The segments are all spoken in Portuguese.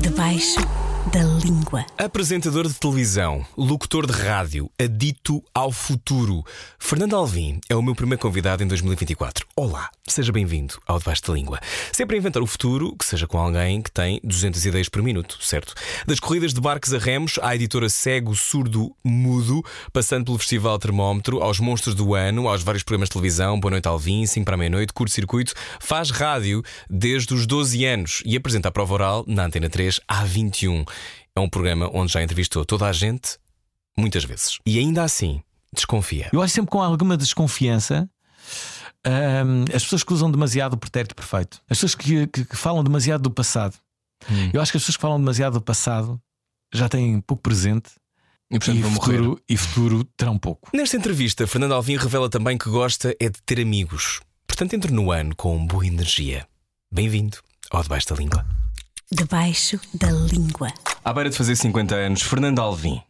Debaixo da língua. Apresentador de televisão, locutor de rádio, adito ao futuro. Fernando Alvim é o meu primeiro convidado em 2024. Olá, seja bem-vindo ao Debaixo da Língua. Sempre a inventar o futuro, que seja com alguém que tem 200 ideias por minuto, certo? Das corridas de barcos a remos, à editora Cego, Surdo, Mudo, passando pelo Festival Termómetro, aos Monstros do Ano, aos vários programas de televisão, Boa Noite Alvim, 5 para a meia-noite, Curto Circuito, faz rádio desde os 12 anos e apresenta a prova oral na Antena 3 há 21. É um programa onde já entrevistou toda a gente, muitas vezes. E ainda assim, desconfia. Eu acho sempre com alguma desconfiança hum, as pessoas que usam demasiado o pretérito perfeito, as pessoas que, que- que falam demasiado do passado. Hum. Eu acho que as pessoas que falam demasiado do passado já têm pouco presente E portanto e vão morrer. futuro, e futuro terão pouco. Nesta entrevista, Fernando Alvim revela também que gosta é de ter amigos. Portanto, entre no ano com boa energia. Bem-vindo ao Debaixo da Língua. Debaixo da língua. À beira de fazer 50 anos, Fernando Alvim.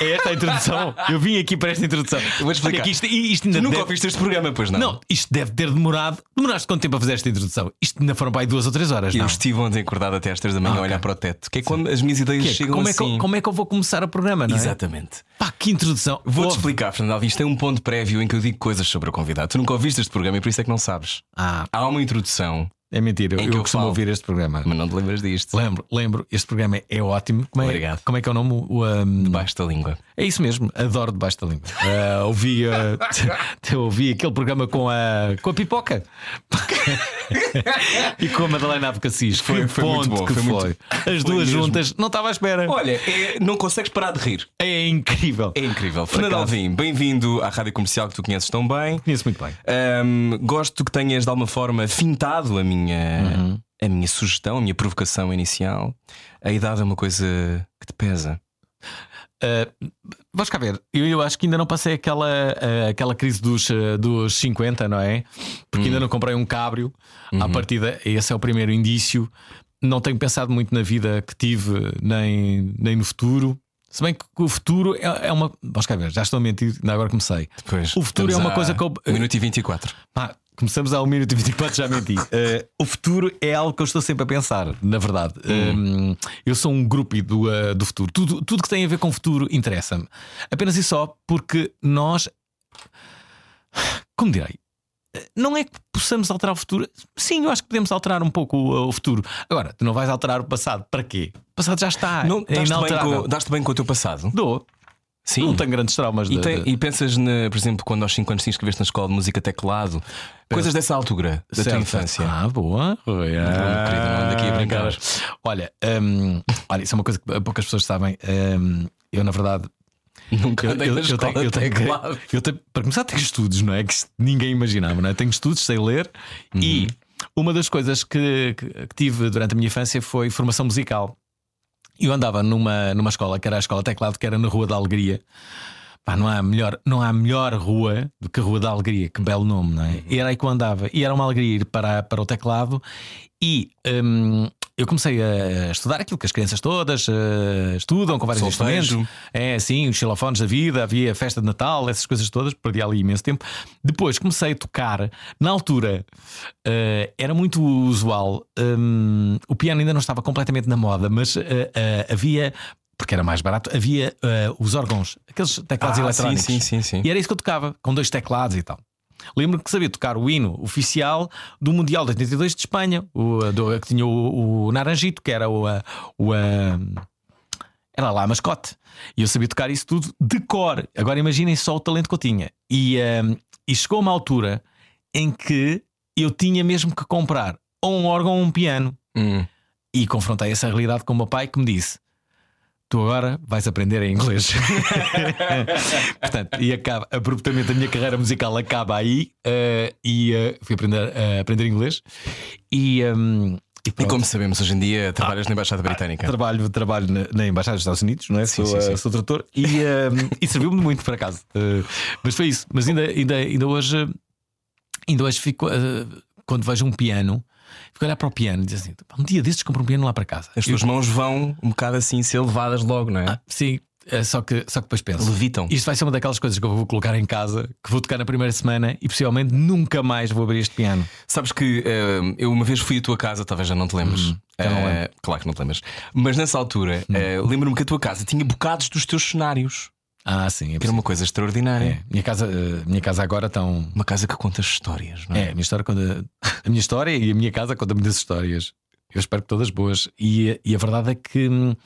É esta a introdução. Eu vim aqui para esta introdução. Eu vou explicar. Olha que isto, isto ainda Tu nunca deve... ouviste este programa, pois não? Não, isto deve ter demorado. Demoraste quanto tempo a fazer esta introdução? Isto ainda foram para aí duas ou três horas, Eu não? estive ontem acordado até às 3 da manhã Ah, a olhar ok. para o teto. Que é quando as minhas ideias Que é chegam como, é que, assim. eu- como é que eu vou começar o programa, não é? Exatamente. Pá, que introdução. Vou-te explicar, Fernando Alvim. Isto tem um ponto prévio em que eu digo coisas sobre o convidado. Tu nunca ouviste este programa e por isso é que não sabes. Ah, Há uma introdução, é mentira. Eu, eu costumo falo. ouvir este programa. mas não te lembras disto. Lembro, lembro. Este programa é ótimo. Como é, Obrigado. Como é que é o nome? O, um, Debaixo da língua. É isso mesmo, adoro debaixo da língua. Ah, ouvi, eu ouvi aquele programa com a, com a pipoca e com a Madalena Abcacis. Foi- foi muito ponto bom, que foi muito- As foi duas mesmo. juntas, não estava à espera. Olha, é- não consegues parar de rir. É incrível. É incrível. Fernando. Alvim, bem-vindo à rádio comercial que tu conheces tão bem. Conheço muito bem. Ahm, gosto que tenhas de alguma forma fintado a minha, a minha sugestão, a minha provocação inicial. A idade é uma coisa que te pesa. Uh, vais cá ver, eu, eu acho que ainda não passei aquela, uh, aquela crise dos, uh, dos 50, não é? Porque ainda não comprei um cabrio. À partida, esse é o primeiro indício. Não tenho pensado muito na vida que tive, nem, nem no futuro. Se bem que o futuro é, é uma. Vais cá ver, já estou a mentir, ainda agora comecei. Depois, O futuro é uma a coisa que eu- um minuto e 24. Pá, começamos ao minuto e 24, já menti. Uh, o futuro é algo que eu estou sempre a pensar, na verdade. Um, eu sou um grupo do, uh, do futuro. Tudo, tudo que tem a ver com o futuro interessa-me. Apenas e só porque nós. Como direi? Não é que possamos alterar o futuro. Sim, eu acho que podemos alterar um pouco o, o futuro. Agora, tu não vais alterar o passado. Para quê? O passado já está. Não, é daste, bem com, daste bem com o teu passado? Dou. Sim. Não tenho grandes traumas. E, de- tem- de- e pensas, na, por exemplo, quando aos 5 anos te inscreveste na escola de música teclado, coisas dessa altura, da tua Certo. infância. Ah, boa. Oi, meu querido, não ando aqui a brincar. caras. Olha, hum, olha, isso é uma coisa que poucas pessoas sabem. Hum, eu, na verdade, Nunca eu, tenho, eu tenho- teclado. eu tenho- para começar, tenho estudos, não é? Que ninguém imaginava, não é? Tenho estudos, sei ler e uma das coisas que, que- que tive durante a minha infância foi formação musical. Eu andava numa, numa escola que era a escola teclado, que era na Rua da Alegria. Pá, não, há melhor, não há melhor rua do que a Rua da Alegria, que belo nome, não é? E era aí que eu andava. E era uma alegria ir para, para o teclado. E hum, eu comecei a estudar aquilo que as crianças todas eh, estudam, com vários Solfejo. instrumentos. É assim, os xilofones da vida, havia festa de Natal, essas coisas todas, perdi ali imenso tempo. Depois comecei a tocar, na altura eh, era muito usual, hum, o piano ainda não estava completamente na moda, mas eh, havia. Porque era mais barato, havia eh, os órgãos, aqueles teclados Ah, eletrónicos. sim, sim, sim, sim. E era isso que eu tocava, com dois teclados e tal. Lembro-me que sabia tocar o hino oficial do Mundial de 82 de Espanha, o, do- que tinha o, o Naranjito, que era o, a- o, a- era lá a mascote. E eu sabia tocar isso tudo de cor. Agora imaginem só o talento que eu tinha. E, um, e chegou uma altura em que eu tinha mesmo que comprar ou um órgão ou um piano. Hum. E confrontei essa realidade com o meu pai que me disse: Tu agora vais aprender em inglês. Portanto, e acaba abruptamente a minha carreira musical acaba aí eh, e eh, fui aprender, eh, aprender inglês. E, ehm, e E como sabemos, hoje em dia trabalhas na Embaixada Britânica. Trabalho, trabalho na, na Embaixada dos Estados Unidos, não é? Sim, sou, sim, sim. sou tradutor e, ehm, e serviu-me muito, por acaso. Mas foi isso. Mas ainda, ainda, ainda hoje, ainda hoje fico, eh, quando vejo um piano, fico a olhar para o piano e dizer assim: "Pá, um dia destes compro um piano lá para casa. As tuas mãos vão um bocado assim ser levadas logo, não é? Ah, sim, É só, que, só que depois penso. Levitam. Isto vai ser uma daquelas coisas que eu vou colocar em casa, que vou tocar na primeira semana e possivelmente nunca mais vou abrir este piano. Sabes que eh, eu uma vez fui à tua casa, talvez já não te lembres. não Eh, claro que não te lembras. Mas nessa altura, eh, lembro-me que a tua casa tinha bocados dos teus cenários. Ah, sim. É Que era uma coisa extraordinária. É, minha, casa, eh, minha casa agora estão. Uma casa que conta histórias, não é? É, a minha história conta. A minha história e a minha casa conta muitas histórias. Eu espero que todas boas. E, e a verdade é que hum,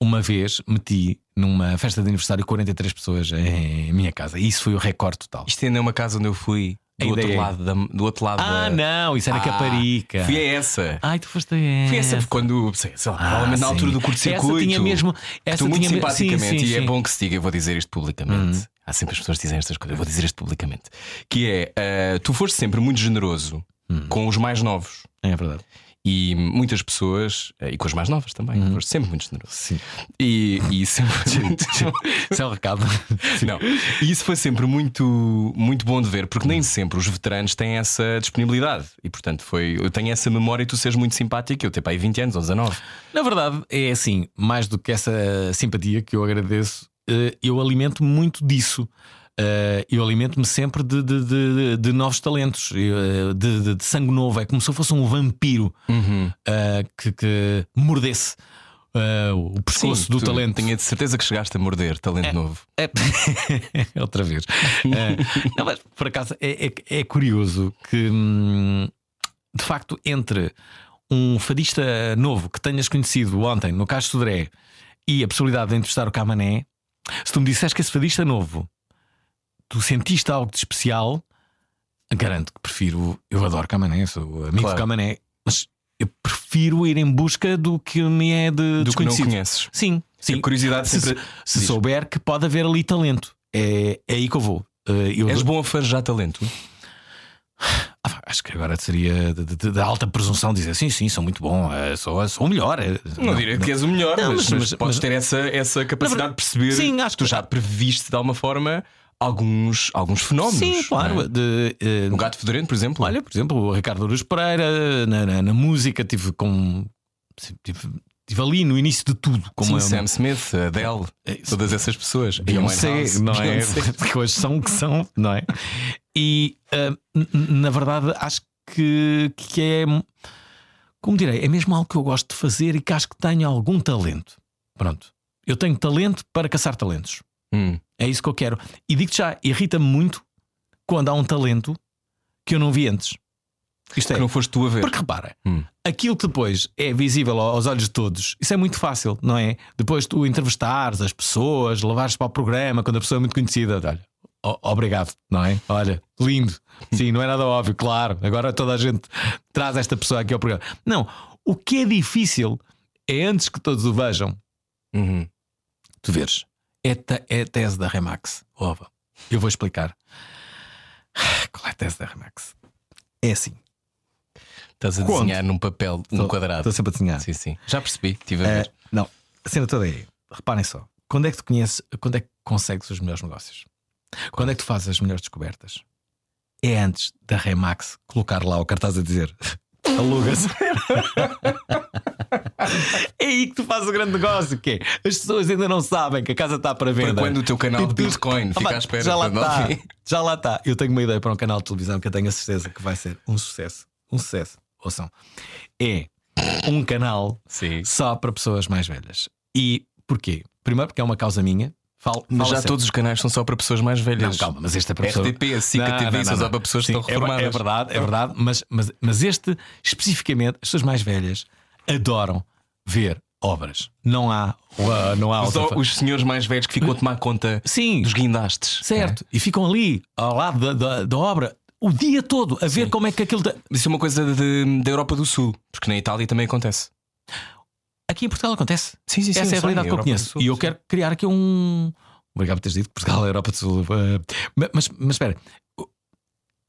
uma vez meti numa festa de aniversário 43 pessoas em minha casa. E isso foi o recorde total. Isto ainda é uma casa onde eu fui do outro é. lado da. Do outro lado Ah, da... não, isso era Ah, Caparica. Fui a essa. Ai, tu foste a essa. Fui a essa quando, sei, sei lá, Ah, provavelmente na altura do curto-circuito. Essa tinha mesmo. Essa tu muito tinha me- simpaticamente, sim, sim, e é bom que se diga, eu vou dizer isto publicamente. Uhum. Há sempre as pessoas que dizem estas coisas, eu vou dizer isto publicamente. Que é, eh, tu foste sempre muito generoso Uhum. com os mais novos. É verdade. E muitas pessoas, eh, e com as mais novas também, foste sempre muito generoso. Sim. E, e sempre muito. Isso é o recado. Não. E isso foi sempre muito, muito bom de ver, porque nem sempre os veteranos têm essa disponibilidade. E portanto, foi, eu tenho essa memória e tu seres muito simpático. Eu tenho para aí 20 anos ou 19. Na verdade, é assim, mais do que essa simpatia que eu agradeço, eh, eu alimento muito disso. Eh, Eu alimento-me sempre de, de- de- de novos talentos, eh, de, sangue novo. É como se eu fosse um vampiro eh, que, que mordesse eh, o pescoço do tu- talento. Tenho de certeza que chegaste a morder talento novo. É... Outra vez. É, não, mas por acaso é, é- é curioso que, hum, de facto, entre um fadista novo que tenhas conhecido ontem no Castro Sodré e a possibilidade de entrevistar o Camané, se tu me disseste que esse fadista novo tu sentiste algo de especial, garanto que prefiro. Eu adoro Camané, sou amigo Claro. de Camané, mas eu prefiro ir em busca do que me é de Do que não desconhecido. conheces. Sim, sim. A curiosidade Se, sempre. se Diz. souber que pode haver ali talento, é, é aí que eu vou. Eh, eu És bom a farejar talento. Ah, acho que agora seria de alta presunção dizer sim, sim, sou muito bom, eh, sou, sou o melhor. eh, Não, direi que és o melhor, Não, mas, mas- mas podes mas- ter essa, essa capacidade de perceber. Sim, acho tu que- já previste de alguma forma alguns, alguns fenómenos. Sim, claro. não é? de, eh, No Gato Fedorento, por exemplo. Olha, por exemplo, o Ricardo Aruz Pereira, na, na- na música, tive com. Tive, tive ali no início de tudo. Como Sim, é Sam Smith, Adele, É todas essas pessoas. Beyoncé, não é? Beyoncé. Que hoje são o que são, não é? E n- na verdade acho que, que é, como direi, é mesmo algo que eu gosto de fazer e que acho que tenho algum talento. Pronto, eu tenho talento para caçar talentos. Hum. É isso que eu quero. E digo-te já, irrita-me muito quando há um talento que eu não vi antes. Isto é, Que não foste tu a ver. porque repara, Hum. aquilo que depois é visível aos olhos de todos, isso é muito fácil, não é? Depois tu entrevistares as pessoas, levares para o programa quando a pessoa é muito conhecida, olha, obrigado, não é? Olha, lindo. Sim, não é nada óbvio, claro. Agora toda a gente traz esta pessoa aqui ao programa. Não, o que é difícil é antes que todos o vejam, Uhum. tu veres. É, te- é a tese da Remax. Ova. Eu vou explicar. Qual é a tese da Remax? É assim. Estás a Quando? desenhar num papel, um Estou- quadrado. Estou sempre a desenhar. Sim, sim. Já percebi, estive a É, ver. não, a cena toda é. Reparem só. Quando é que tu conheces, quando é que consegues os melhores negócios? Quando é que tu fazes as melhores descobertas? É antes da Remax colocar lá o cartaz a dizer aluga-se. é aí que tu fazes o grande negócio. Que é, as pessoas ainda não sabem que a casa está para Para venda. quando o teu canal de Bitcoin fica à espera já lá está. Já lá está. Eu tenho uma ideia para um canal de televisão que eu tenho a certeza que vai ser um sucesso. Um sucesso. Ouçam. É um canal Sim. só para pessoas mais velhas. E porquê? Primeiro porque é uma causa minha. Falo, Mas já sério. todos os canais são só para pessoas mais velhas. Não, calma, mas este é para pessoas. RTP, a SIC, a Não, TV são só para pessoas que Sim, estão é ver- reformadas. É verdade, é verdade, mas, mas, mas este especificamente, as pessoas mais velhas adoram ver obras. Não há, uh, não há outra Só fa- os senhores mais velhos que ficam a tomar conta Sim, dos guindastes. certo. E ficam ali ao lado da, da, da obra o dia todo a ver Sim. como é que aquilo. Isso é uma coisa de- da Europa do Sul, porque na Itália também acontece. Aqui em Portugal acontece. Sim, sim, sim. Essa é a realidade que eu Europa conheço. Sul, e eu sim. quero criar aqui um. Obrigado por teres dito que Portugal é a Europa do Sul. Uh, ma- mas, mas espera,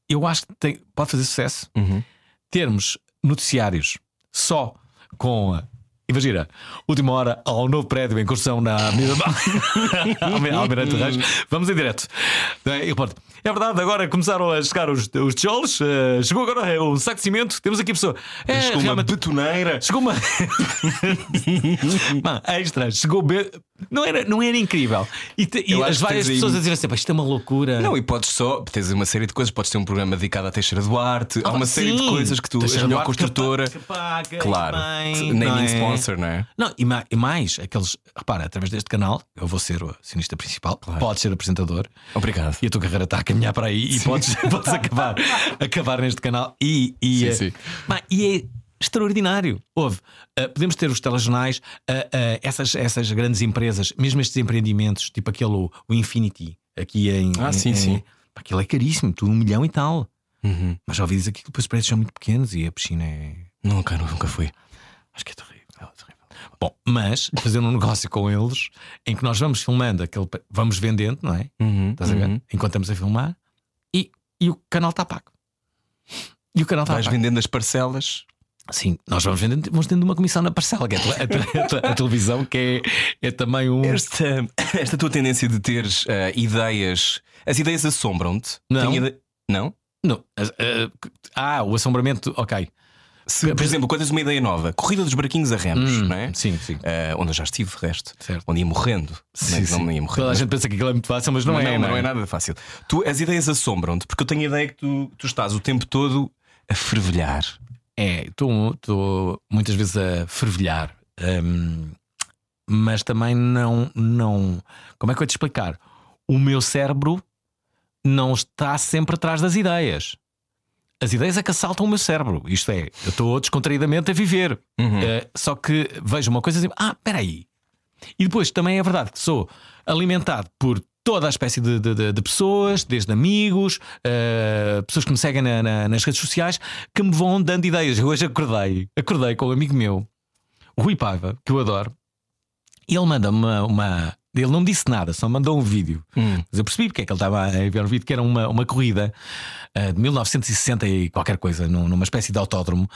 eu acho que tem- pode fazer sucesso Uhum. termos noticiários só com. Imagina, última hora ao novo prédio em construção na Avenida Almirante Reis. Vamos em direto. E repórter, É verdade, agora começaram a chegar os, os tijolos. eh, chegou agora um saco de cimento. Temos aqui a pessoa. É, Chegou uma betoneira. Chegou uma. Mano, extra, chegou be- Não era, não era incrível. E, te- e as várias tens aí- pessoas a dizer assim: "Pá, isto é uma loucura. Não, e podes só, tens uma série de coisas, podes ter um programa dedicado a Teixeira Duarte, há Ah, uma série de sim. coisas que tu és Teixeira a melhor que construtora. que paga, Claro, bem, naming é? sponsor, não é? Não, e, ma- e mais, aqueles. Repara, através deste canal, eu vou ser o acionista principal, podes ser apresentador. Obrigado. E a tua carreira está caminhar para aí e podes, podes acabar, acabar neste canal. E, e, Sim, eh, sim. e é extraordinário. Houve. eh, podemos ter os telejornais, eh, eh, essas, essas grandes empresas, mesmo estes empreendimentos, tipo aquele o, o Infinity, aqui em. Ah, em- sim, em- sim. pá, aquilo é caríssimo, tudo um milhão e tal. Uhum. Mas já ouvi dizer que depois os preços são muito pequenos e a piscina é. Nunca, nunca fui. Acho que é terrível. Bom, mas fazer um negócio com eles em que nós vamos filmando aquele. Vamos vendendo, não é? Uhum, Estás a ver? uhum. Enquanto estamos a filmar e, e o canal está pago. E o canal está Vais pago. vendendo as parcelas. Sim, nós vamos vendendo, vamos tendo uma comissão na parcela, que é a, a a a televisão, que é, é também um. Esta, esta tua tendência de teres ah, ideias. As ideias assombram-te? Não. Ide- Não? Não, ah, ah, o assombramento, ok. Se, por exemplo, quando tens uma ideia nova, corrida dos barquinhos a remos, Hum, não é? Sim, sim. Ah, onde eu já estive, resto. Certo. Onde ia morrendo. não é? Sim, não sim. ia morrendo. Toda a gente pensa que aquilo é muito fácil, mas não, Mas é. não, não é nada fácil. Tu, as ideias assombram-te, porque eu tenho a ideia que tu, tu estás o tempo todo a fervilhar. É, estou muitas vezes a fervilhar, hum, mas também não, não. Como é que eu ia te explicar? O meu cérebro não está sempre atrás das ideias. As ideias é que assaltam o meu cérebro. Isto é, eu estou descontraídamente a viver. Eh, só que vejo uma coisa e digo: ah, espera aí. E depois também é verdade que sou alimentado por toda a espécie de, de- de- pessoas, desde amigos, eh, pessoas que me seguem na- na- nas redes sociais, que me vão dando ideias. Eu hoje acordei, acordei com um amigo meu, o Rui Paiva, que eu adoro, e ele manda uma, uma- Ele não disse nada, só mandou um vídeo. Mas eu percebi porque é que ele estava a enviar um vídeo que era uma, uma corrida eh, de 1960 e qualquer coisa, num- numa espécie de autódromo,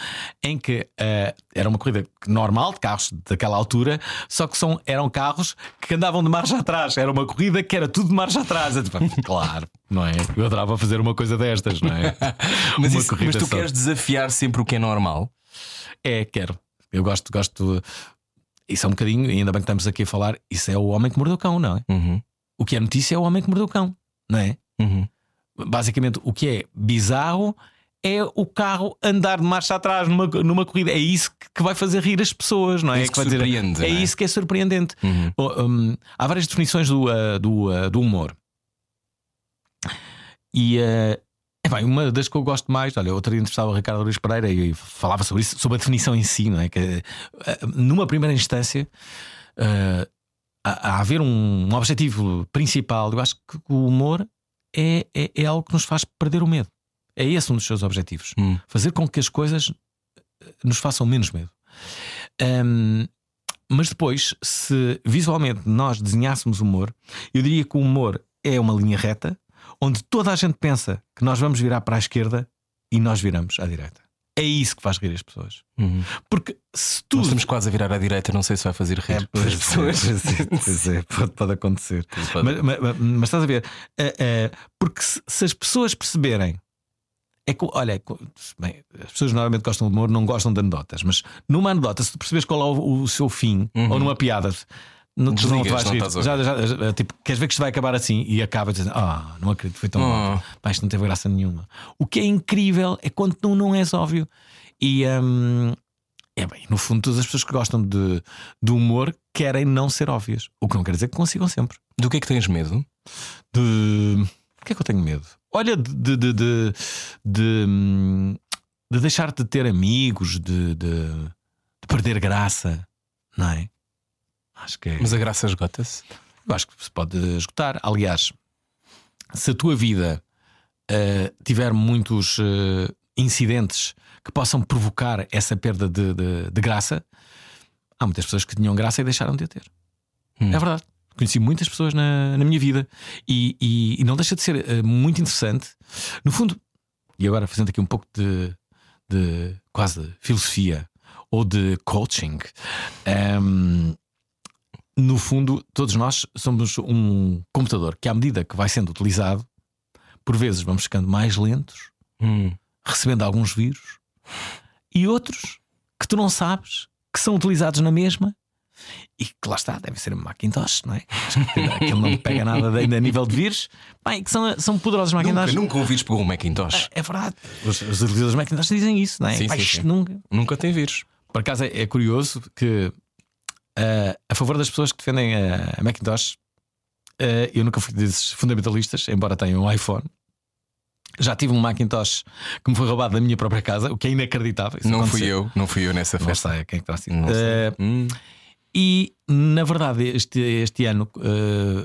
em que eh, era uma corrida normal de carros daquela altura, só que são, eram carros que andavam de marcha atrás. Era uma corrida que era tudo de marcha atrás. Eu, tipo, claro, não é? Eu adorava fazer uma coisa destas, não é? Mas, isso- mas tu só. queres desafiar sempre o que é normal? É, quero. Eu gosto, gosto. Isso é um bocadinho, e ainda bem que estamos aqui a falar, isso é o homem que mordeu o cão, não é? Uhum, O que é notícia é o homem que mordeu o cão, não é? uhum. Basicamente, o que é bizarro é o carro andar de marcha atrás numa, numa corrida. É isso que- vai fazer rir as pessoas, não é? É isso que dizer- é é? isso que é surpreendente. Uhum. Hum, há várias definições do, uh, do, uh, do humor. E uh, é bem, uma das que eu gosto mais, olha, outro dia entrevistava o Ricardo Luís Pereira e falava sobre isso, sobre a definição em si, não é? Que, uh, numa primeira instância, uh, a, a haver um, um objetivo principal, eu acho que o humor é, é, é algo que nos faz perder o medo. É esse um dos seus objetivos. Hum. Fazer com que as coisas eh, nos façam menos medo. Hum, mas depois, se visualmente nós desenhássemos humor, eu diria que o humor é uma linha reta onde toda a gente pensa que nós vamos virar para a esquerda e nós viramos à direita. É isso que faz rir as pessoas. Uhum. Porque se tu. Nós estamos quase a virar à direita, não sei se vai fazer rir as pois, pessoas. pois é, pois é, pode, pode acontecer. pode. Mas, mas- mas- estás a ver? Eh, eh, porque se, se as pessoas perceberem. É que, olha, bem, as pessoas normalmente gostam de humor, não gostam de anedotas, mas numa anedota, se tu percebes qual é o, o seu fim, ou numa piada, não, tu não. Desligas, não estás Já, já- já- tipo, queres ver que isto vai acabar assim e acaba dizendo, ah, não acredito, foi tão Oh. mal. Pá, isto não teve graça nenhuma. O que é incrível é quando tu não és óbvio. E hum, é bem, no fundo, todas as pessoas que gostam de, de humor querem não ser óbvias. O que não quer dizer que consigam sempre. Do que é que tens medo? De. O que é que eu tenho medo? Olha, de. de, de, de, de, hum, de deixar de ter amigos, de, de perder graça, não é? Acho que é. Mas a graça esgota-se. Eu acho que se pode esgotar. Aliás, se a tua vida eh, tiver muitos eh, incidentes que possam provocar essa perda de, de- de graça, há muitas pessoas que tinham graça e deixaram de a ter. Hum. É verdade. Conheci muitas pessoas na, na minha vida e, e- e não deixa de ser eh, muito interessante. No fundo, e agora fazendo aqui um pouco de, de quase de filosofia ou de coaching, ehm, no fundo, todos nós somos um computador que, à medida que vai sendo utilizado, por vezes vamos ficando mais lentos, Hum. recebendo alguns vírus, e outros que tu não sabes que são utilizados na mesma E que lá está, deve ser um Macintosh, não é? Acho que aquilo não pega nada ainda a nível de vírus. Bem, que são, são poderosos Nunca, Macintosh. nunca ouvi pegou um Macintosh. É verdade. Os, os utilizadores Macintosh dizem isso, não é? Sim, Pá, sim, sim. Nunca. Nunca tem vírus. Por acaso é, é curioso que ah, a favor das pessoas que defendem a, a Macintosh, ah, eu nunca fui desses fundamentalistas, embora tenha um iPhone. Já tive um Macintosh que me foi roubado da minha própria casa, o que é inacreditável. Isso Não aconteceu. fui eu, não fui eu nessa Não festa. sei quem é que está assim. Não Hum. e na verdade, este, este ano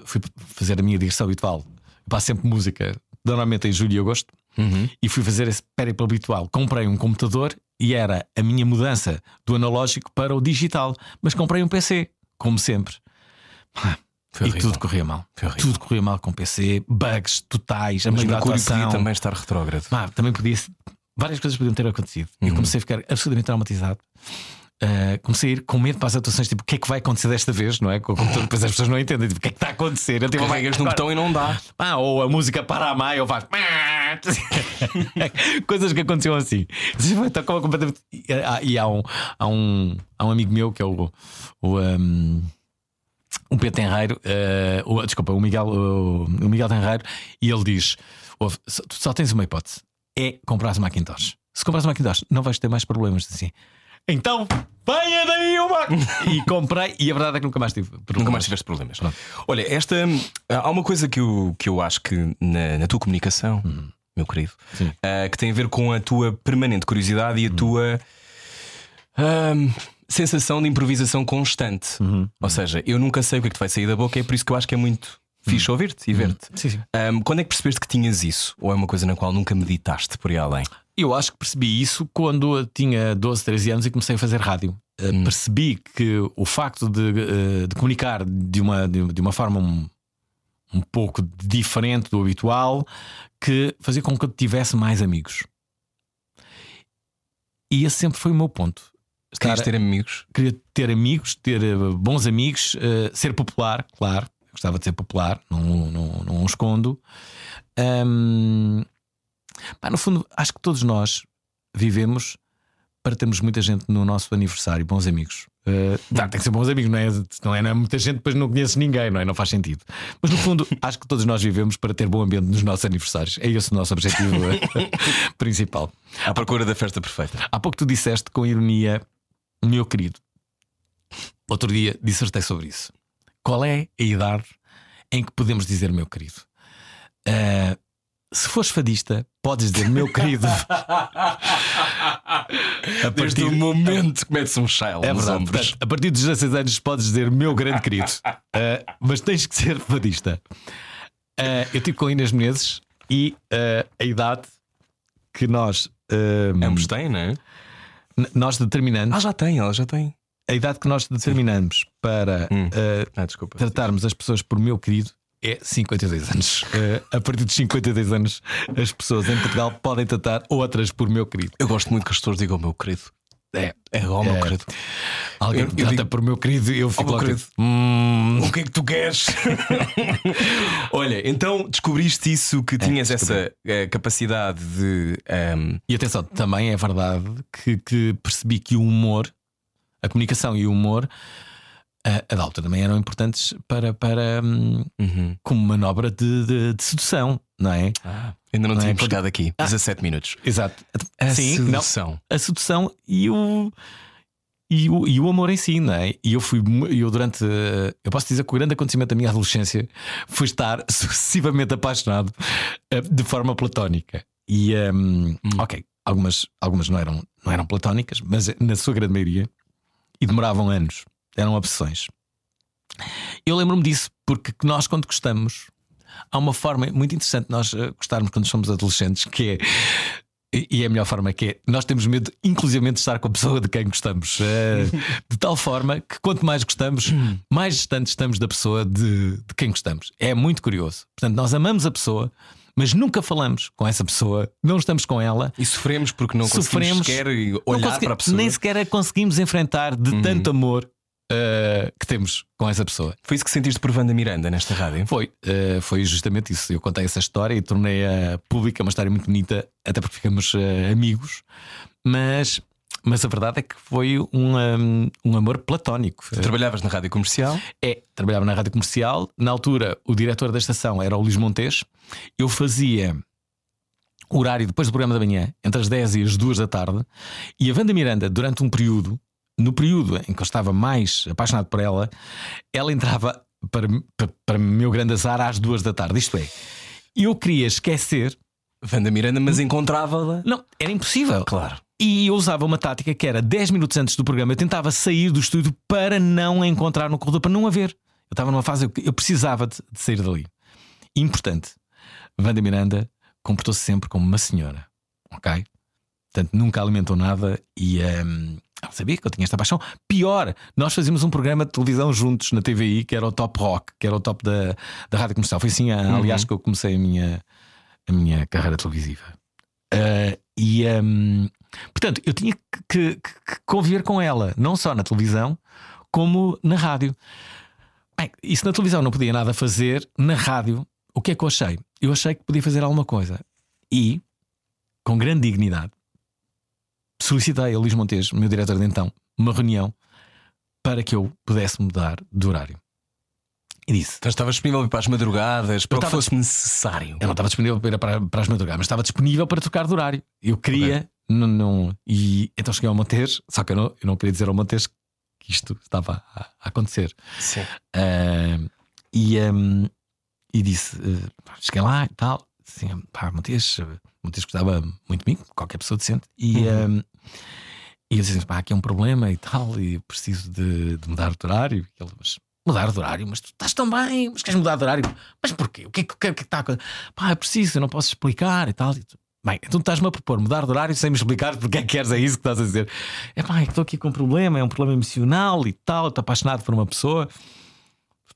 fui fazer a minha digressão habitual. Eu passo sempre música, normalmente em julho e agosto, Uhum. e fui fazer esse périplo habitual. Comprei um computador e era a minha mudança do analógico para o digital, mas comprei um PC, como sempre. Ah, Foi e horrível. tudo corria mal. Tudo corria mal com o PC, bugs totais, a Mas podia também estar retrógrado. Pá, também podia várias coisas podiam ter acontecido. E Uhum. eu comecei a ficar absolutamente traumatizado. Uh, comecei a ir com medo para as atuações, tipo, o que é que vai acontecer desta vez, não é? Com o computador, depois as pessoas não entendem, tipo, o que é que está a acontecer? Eu, tipo, Carregas num botão e não dá. ah, ou a música para a mãe, ou faz. Coisas que aconteciam assim. Então, como completamente- Ah, E há um, há, um, há um amigo meu que é o. o um, um Pedro Tenreiro, eh, o- desculpa, o Miguel, o, o Miguel Tenreiro, e ele diz: "Ouve, só, tu só tens uma hipótese: é comprar um Macintosh. Se compras um Macintosh, não vais ter mais problemas assim. Então, venha daí uma! e comprei, e a verdade é que nunca mais tive problemas. Nunca mais tiveste problemas. Pronto. Olha, esta. Há uma coisa que eu, que eu acho que na, na tua comunicação, meu querido, ah, que tem a ver com a tua permanente curiosidade e a tua ahm, sensação de improvisação constante. Ou seja, eu nunca sei o que é que te vai sair da boca, é por isso que eu acho que é muito fixe ouvir-te e ver-te. Sim, sim. Ahm, quando é que percebeste que tinhas isso? Ou é uma coisa na qual nunca meditaste por aí além? Eu acho que percebi isso quando tinha 12, 13 anos e comecei a fazer rádio. Uh, Percebi que o facto de, uh, de comunicar de uma, de, uma forma um, um pouco diferente do habitual que fazia com que eu tivesse mais amigos. E esse sempre foi o meu ponto. Estar- Querias ter amigos? queria ter amigos, ter uh, bons amigos, uh, ser popular, claro. Gostava de ser popular, não, não, não o escondo. Ahm, pá, no fundo, acho que todos nós vivemos para termos muita gente no nosso aniversário, bons amigos. Uh, tá, tem que ser bons amigos, não é? Não é, não é muita gente, depois não conheces ninguém, não é? Não faz sentido. Mas no fundo, acho que todos nós vivemos para ter bom ambiente nos nossos aniversários. É esse o nosso objetivo eh, principal. À procura da festa perfeita. Há pouco tu disseste com ironia, meu querido. Outro dia dissertei sobre isso. Qual é a idade em que podemos dizer meu querido? Ah, se fores fadista, podes dizer meu querido. a Desde partir, o momento que metes um shell é nos verdade, ombros. portanto, a partir dos 16 anos podes dizer meu grande querido. Ah, mas tens que ser fadista. Ah, eu tive com a Inês Menezes e ah, a idade que nós, Ambos têm, não é? nós determinamos. Ah, já tem, ela já tem. A idade que nós determinamos para Hum. Ah, tratarmos as pessoas por meu querido é 52 anos. Eh, a partir dos 52 anos, as pessoas em Portugal podem tratar outras por meu querido. Eu gosto muito que as pessoas digam meu querido. É, É ó, meu É. querido. alguém Eu- eu trata digo- por meu querido eu fico meu logo querido. tipo, "Hum." O que é que tu queres? Olha, então descobriste isso que tinhas essa eh, capacidade de. ehm, E atenção, também é verdade que, que percebi que o humor, a comunicação e o humor, a, a também eram importantes para, para hum, uhum. como manobra de, de- de sedução, não é? Ainda não, Não é? tínhamos chegado aqui. 17 minutos. Exato. A Sim, não, sedução. a sedução e o, e o, e o amor em si, não é? E eu fui, eu durante, eh, eu posso dizer que o grande acontecimento da minha adolescência foi estar sucessivamente apaixonado eh, de forma platónica. E, ehm, ok, algumas, algumas não, eram, não eram platónicas, mas na sua grande maioria, e demoravam anos, eram obsessões. Eu lembro-me disso porque nós, quando gostamos, há uma forma muito interessante de nós eh, gostarmos quando somos adolescentes, que é. E é a melhor forma que é. Nós temos medo, inclusive, de estar com a pessoa de quem gostamos. Eh, de tal forma que quanto mais gostamos, mais distante estamos da pessoa de, de quem gostamos. É muito curioso. Portanto, nós amamos a pessoa, mas nunca falamos com essa pessoa, não estamos com ela. E sofremos porque não conseguimos Sofremos, sequer não olhar consegui- para a pessoa. Nem sequer a conseguimos enfrentar de tanto amor eh, que temos com essa pessoa. Foi isso que sentiste por Wanda Miranda nesta rádio? Foi, eh, foi justamente isso. Eu contei essa história e tornei-a pública, uma história muito bonita, até porque ficamos eh, amigos. Mas mas a verdade é que foi um, um, um amor platónico. Trabalhavas na rádio comercial? É, trabalhava na rádio comercial. Na altura, o diretor da estação era o Luís Montes. Eu fazia horário depois do programa da manhã, entre as 10 e as 2 da tarde. E a Wanda Miranda, durante um período, no período em que eu estava mais apaixonado por ela, ela entrava para, para, para meu grande azar às 2 da tarde. Isto é, eu queria esquecer. Wanda Miranda, mas encontrava-la. Não, era impossível. Claro. E eu usava uma tática que era 10 minutos antes do programa, eu tentava sair do estúdio para não a encontrar no corredor, para não a ver. Eu estava numa fase, eu precisava de, de sair dali. Importante. Wanda Miranda comportou-se sempre como uma senhora, ok? Portanto, nunca alimentou nada e um, sabia que eu tinha esta paixão. Pior, nós fazíamos um programa de televisão juntos na TVI que era o Top Rock, que era o top da, da rádio comercial. Foi assim, uhum. aliás, que eu comecei a minha, a minha carreira televisiva. Uh, e um, portanto, eu tinha que, que, que, conviver com ela, não só na televisão, como na rádio. Bem, e se na televisão não podia nada fazer, na rádio, o que é que eu achei? Eu achei que podia fazer alguma coisa. E, com grande dignidade, solicitei a Luís Montes, meu diretor de então, uma reunião para que eu pudesse mudar de horário. E disse: Então estava disponível para as madrugadas, para o que fosse necessário. Eu não estava disponível para, para, para as madrugadas, mas estava disponível para trocar de horário. Eu queria, okay. não, não, e então cheguei ao Montes, só que eu não, eu não queria dizer ao Montes que isto estava a, a acontecer. Sim. Uh, e, um, e disse: uh, cheguei lá e tal. Assim, pá, Montes, Montes gostava muito de mim, qualquer pessoa decente. E, uhum. um, e eu disse: assim, pá, aqui é um problema e tal, e preciso de, de mudar de horário. E ele, mas Mudar de horário, mas tu estás tão bem, mas queres mudar de horário? Mas porquê? O que é que, que, é que está a Pá, é preciso, eu não posso explicar e tal. Bem, então estás-me a propor mudar de horário sem me explicar porque é que queres, é isso que estás a dizer. É pá, é estou aqui com um problema, é um problema emocional e tal, estou apaixonado por uma pessoa.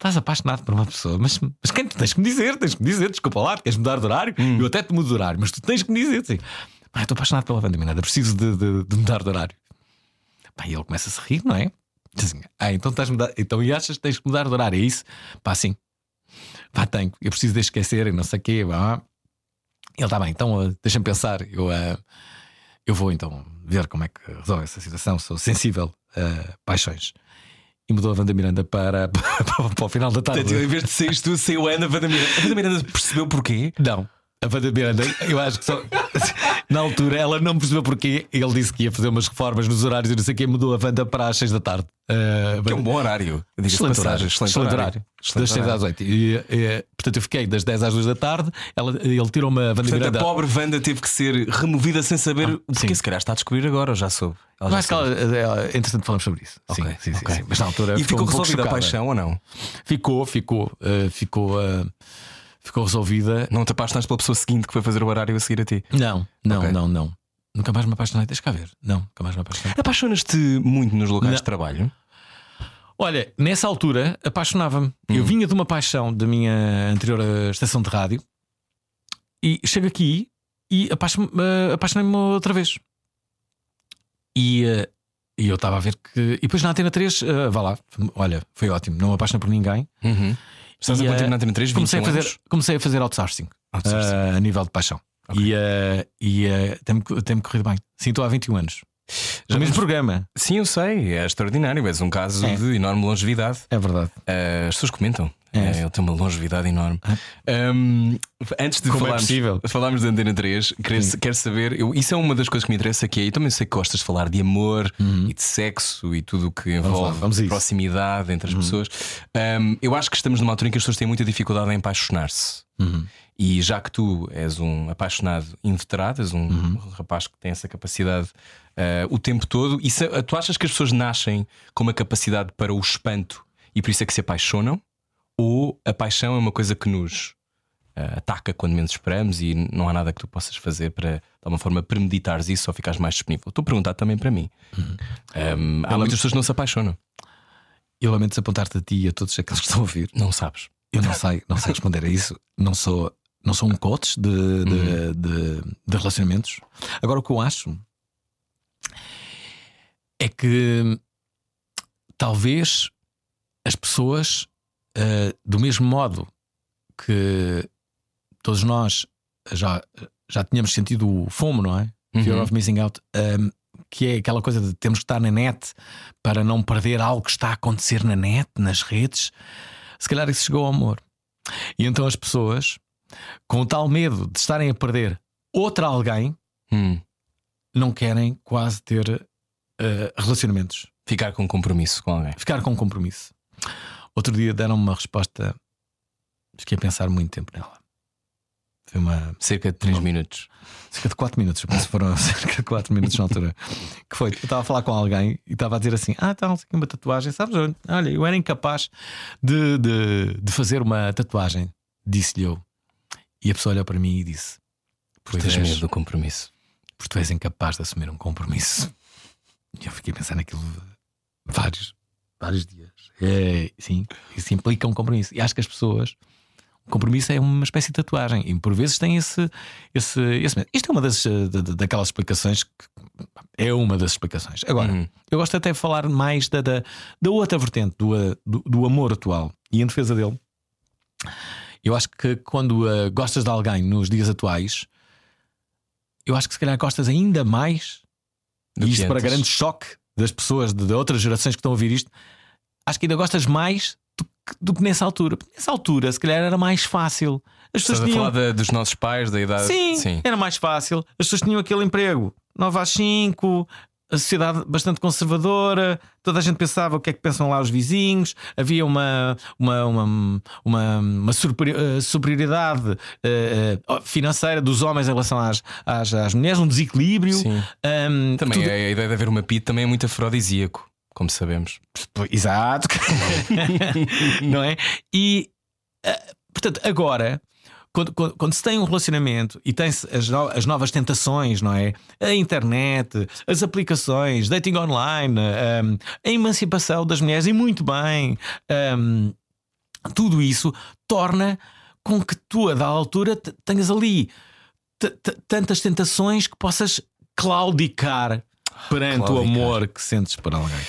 Estás apaixonado por uma pessoa, mas, mas quem tu tens que me dizer? Tens que me dizer, desculpa lá, queres mudar de horário? Hum. Eu até te mudo de horário, mas tu tens que me dizer assim. Pá, estou apaixonado pela Miranda, preciso de, de, de mudar de horário. Pá, e ele começa a se rir, não é? Assim, ah, então estás mudar, então e achas que tens que mudar de horário? É isso? Pá, sim. Pá, tenho. Eu preciso de esquecer e não sei o quê. Pá. Ele está bem, então uh, deixa-me pensar. Eu, uh, eu vou então ver como é que resolve essa situação. Sou sensível a paixões. E mudou a Wanda Miranda para, para, para, o final da tarde. Portanto, em vez de sair tu, saiu a Ana Wanda Miranda. A Wanda Miranda percebeu porquê? Não. A Wanda Miranda, eu acho que só. Na altura ela não percebeu porquê. Ele disse que ia fazer umas reformas nos horários e não sei o que, mudou a Wanda para as 6 da tarde. Uh, que é um bom horário. Excelente, horário. Excelente, horário. Excelente das 6 às 8. E, e, portanto, eu fiquei das 10 às 2 da tarde. Ela, ele tirou uma Wanda portanto, Miranda. A pobre Wanda teve que ser removida sem saber ah, o porquê. Se calhar está a descobrir agora, ou já soube. Ela já que ela, ela, entretanto, falamos sobre isso. Okay, sim, sim, okay. sim, Mas na altura. E ficou, ficou resolvida a paixão ou não? Ficou, ficou. Uh, ficou. Uh, ficou resolvida. Não te apaixonaste pela pessoa seguinte que foi fazer o horário a seguir a ti? Não, não, okay. não, não. Nunca mais me apaixonei, deixa cá ver. Não, nunca mais me apaixonei. Apaixonas-te muito nos locais não. de trabalho? Olha, nessa altura apaixonava-me. Hum. Eu vinha de uma paixão da minha anterior estação de rádio e chego aqui e uh, apaixonei-me outra vez. E, uh, e eu estava a ver que. E depois na Antena 3, uh, vá lá, olha, foi ótimo, não me apaixonei por ninguém. Uhum. Estás e, a continuar na Antena 3? Comecei a, fazer, comecei a fazer outsourcing, outsourcing. a nível de paixão. Okay. E, uh, e uh, tem-me tem corrido bem. Sim, estou há 21 anos. Já o mesmo programa. Sim, eu sei, é extraordinário. És um caso é. de enorme longevidade. É verdade. Uh, as pessoas comentam. É. ele tem uma longevidade enorme. Um, antes de Como é falarmos, é falarmos de Antena 3, quero, quero saber. Eu, isso é uma das coisas que me interessa. Que é, eu também sei que gostas de falar de amor uhum. e de sexo e tudo o que envolve vamos vamos proximidade entre as uhum. pessoas. Um, eu acho que estamos numa altura em que as pessoas têm muita dificuldade em apaixonar-se. Uhum. E já que tu és um apaixonado inveterado, és um uhum. rapaz que tem essa capacidade uh, o tempo todo, e se, tu achas que as pessoas nascem com uma capacidade para o espanto e por isso é que se apaixonam? Ou a paixão é uma coisa que nos uh, ataca quando menos esperamos e não há nada que tu possas fazer para, de alguma forma, premeditares isso ou ficares mais disponível? Estou a perguntar também para mim. Uhum. Um, há muitas pessoas que não se apaixonam. Eu lamento desapontar-te a ti e a todos aqueles que estão a ouvir. Não sabes. Eu não sei, não sei responder a isso. Não sou não sou um coach de, de, uhum. de, de, relacionamentos. Agora, o que eu acho é que talvez as pessoas, uh, do mesmo modo que todos nós já, já tínhamos sentido o FOMO, não é? Fear uhum. of Missing Out, um, que é aquela coisa de termos que estar na net para não perder algo que está a acontecer na net, nas redes, se calhar isso chegou ao amor. E então as pessoas, com tal medo de estarem a perder outra alguém, Hum. não querem quase ter uh, relacionamentos. Ficar com compromisso com alguém. Ficar com compromisso. Outro dia deram-me uma resposta, fiquei a pensar muito tempo nela. Foi uma Cerca de 3 minutos. cerca de 4 minutos, eu penso que foram cerca de 4 minutos na altura. Que foi, eu estava a falar com alguém e estava a dizer assim: Ah, está aqui uma tatuagem, sabes? Olha, eu era incapaz de, de, de fazer uma tatuagem, disse-lhe eu. E a pessoa olhou para mim e disse: Pois Tens medo do compromisso. porque tu és incapaz de assumir um compromisso. E eu fiquei a pensar naquilo vários, vários dias. É, sim, isso implica um compromisso. E acho que as pessoas. O compromisso é uma espécie de tatuagem e por vezes tem esse. esse, esse. Isto é uma das, eh, da- da- daquelas explicações que. É uma das explicações. Agora, Uhum. eu gosto até de falar mais da, da, da outra vertente, do, eh, do, do amor atual e em defesa dele. Eu acho que quando eh, gostas de alguém nos dias atuais, eu acho que se calhar gostas ainda mais Do e isto para grande choque das pessoas de, de outras gerações que estão a ouvir isto, acho que ainda gostas mais do que, do que nessa altura. Porque nessa altura, se calhar, era mais fácil. As pessoas Estás a tinham. falar da- dos nossos pais, da idade. Sim, era mais fácil. As pessoas tinham aquele emprego 9 às 5, a sociedade bastante conservadora, toda a gente pensava o que é que pensam lá os vizinhos, havia uma, uma, uma, uma, uma eh, superioridade eh, financeira dos homens em relação às, às, às mulheres, um desequilíbrio. Sim. Ahm, Também tudo- a ideia de haver uma PIT também é muito afrodisíaco, como sabemos. Exato. não é? E ah, portanto, agora. Quando, quando- quando se tem um relacionamento e tem-se as, no- as novas tentações, não é? A internet, as aplicações, dating online, ahm, a emancipação das mulheres, e muito bem, ahm, tudo isso torna com que tu, a da altura, te- tenhas ali tantas tentações que possas claudicar perante o Claudicar. amor que sentes por alguém.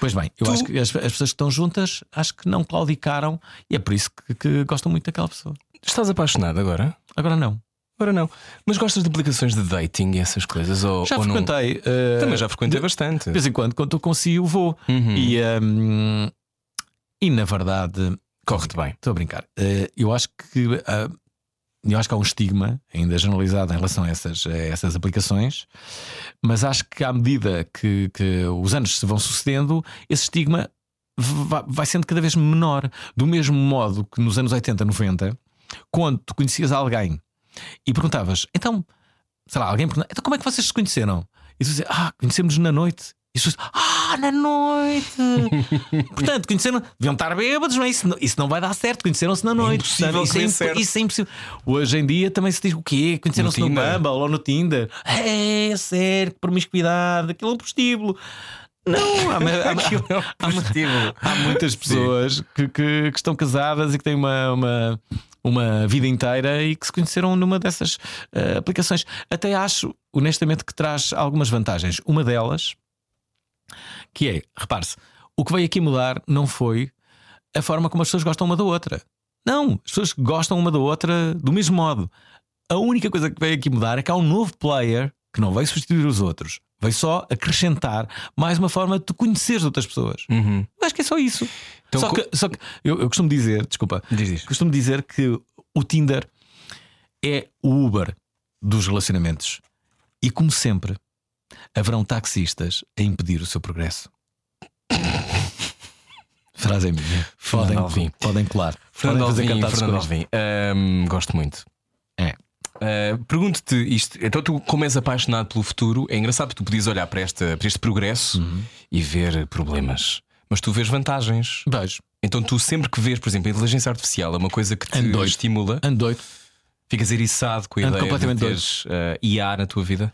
Pois bem, eu Tu- acho que as, as pessoas que estão juntas acho que não claudicaram e é por isso que, que gostam muito daquela pessoa. Estás apaixonado agora? Agora não. Agora não. Mas gostas de aplicações de dating e essas coisas? Ou, Já ou não? frequentei. eh, Também já frequentei de- bastante. De vez em quando, quando estou consigo, vou. Uhum. E, hum, e na verdade, Corre-te bem. Estou a brincar. Eh, eu acho que ah, eu acho que há um estigma ainda generalizado em relação a essas, a essas aplicações, mas acho que à medida que, que os anos se vão sucedendo, esse estigma va- vai sendo cada vez menor. Do mesmo modo que nos anos 80, 90, quando tu conhecias alguém e perguntavas, então, sei lá, alguém perguntava, então como é que vocês se conheceram? E tu dizia, ah, conhecemos na noite. E as pessoas, ah, na noite! Portanto, conheceram, deviam estar bêbados, não é? Isso, não- isso não vai dar certo, conheceram-se na noite. impossível Portanto, isso, é imp- certo. isso é impossível. Hoje em dia também se diz o quê? Conheceram-se no, No Tinder. Bumble ou no Tinder. É, sério, que promiscuidade, aquilo é um prostíbulo. Não, há, há, há, há, há muitas pessoas que, que- que estão casadas e que têm uma, uma, uma vida inteira e que se conheceram numa dessas eh, aplicações. Até acho, honestamente, que traz algumas vantagens. Uma delas, que é, repare-se, o que veio aqui mudar não foi a forma como as pessoas gostam uma da outra. Não, as pessoas gostam uma da outra do mesmo modo. A única coisa que veio aqui mudar é que há um novo player que não vai substituir os outros, vai só acrescentar mais uma forma de tu conheceres outras pessoas. Uhum. Acho que é só isso. Então, só, que, só que eu, eu costumo dizer, desculpa, Diz, diz. costumo dizer que o Tinder é o Uber dos relacionamentos. E como sempre, haverão taxistas a impedir o seu progresso. Frase minha. Podem, Alvim. podem colar. Fernando podem Alvim, Fernando. Alvim. Ahm, gosto muito. É. Ah, Pergunto-te isto. Então, tu, como és apaixonado pelo futuro, é engraçado que tu podias olhar para, esta, para este progresso Uhum. e ver problemas, mas tu vês vantagens. Vejo. Então, tu sempre que vês, por exemplo, a inteligência artificial é uma coisa que te estimula, Ando doido. ficas eriçado com a Ando ideia de teres ah, IA na tua vida.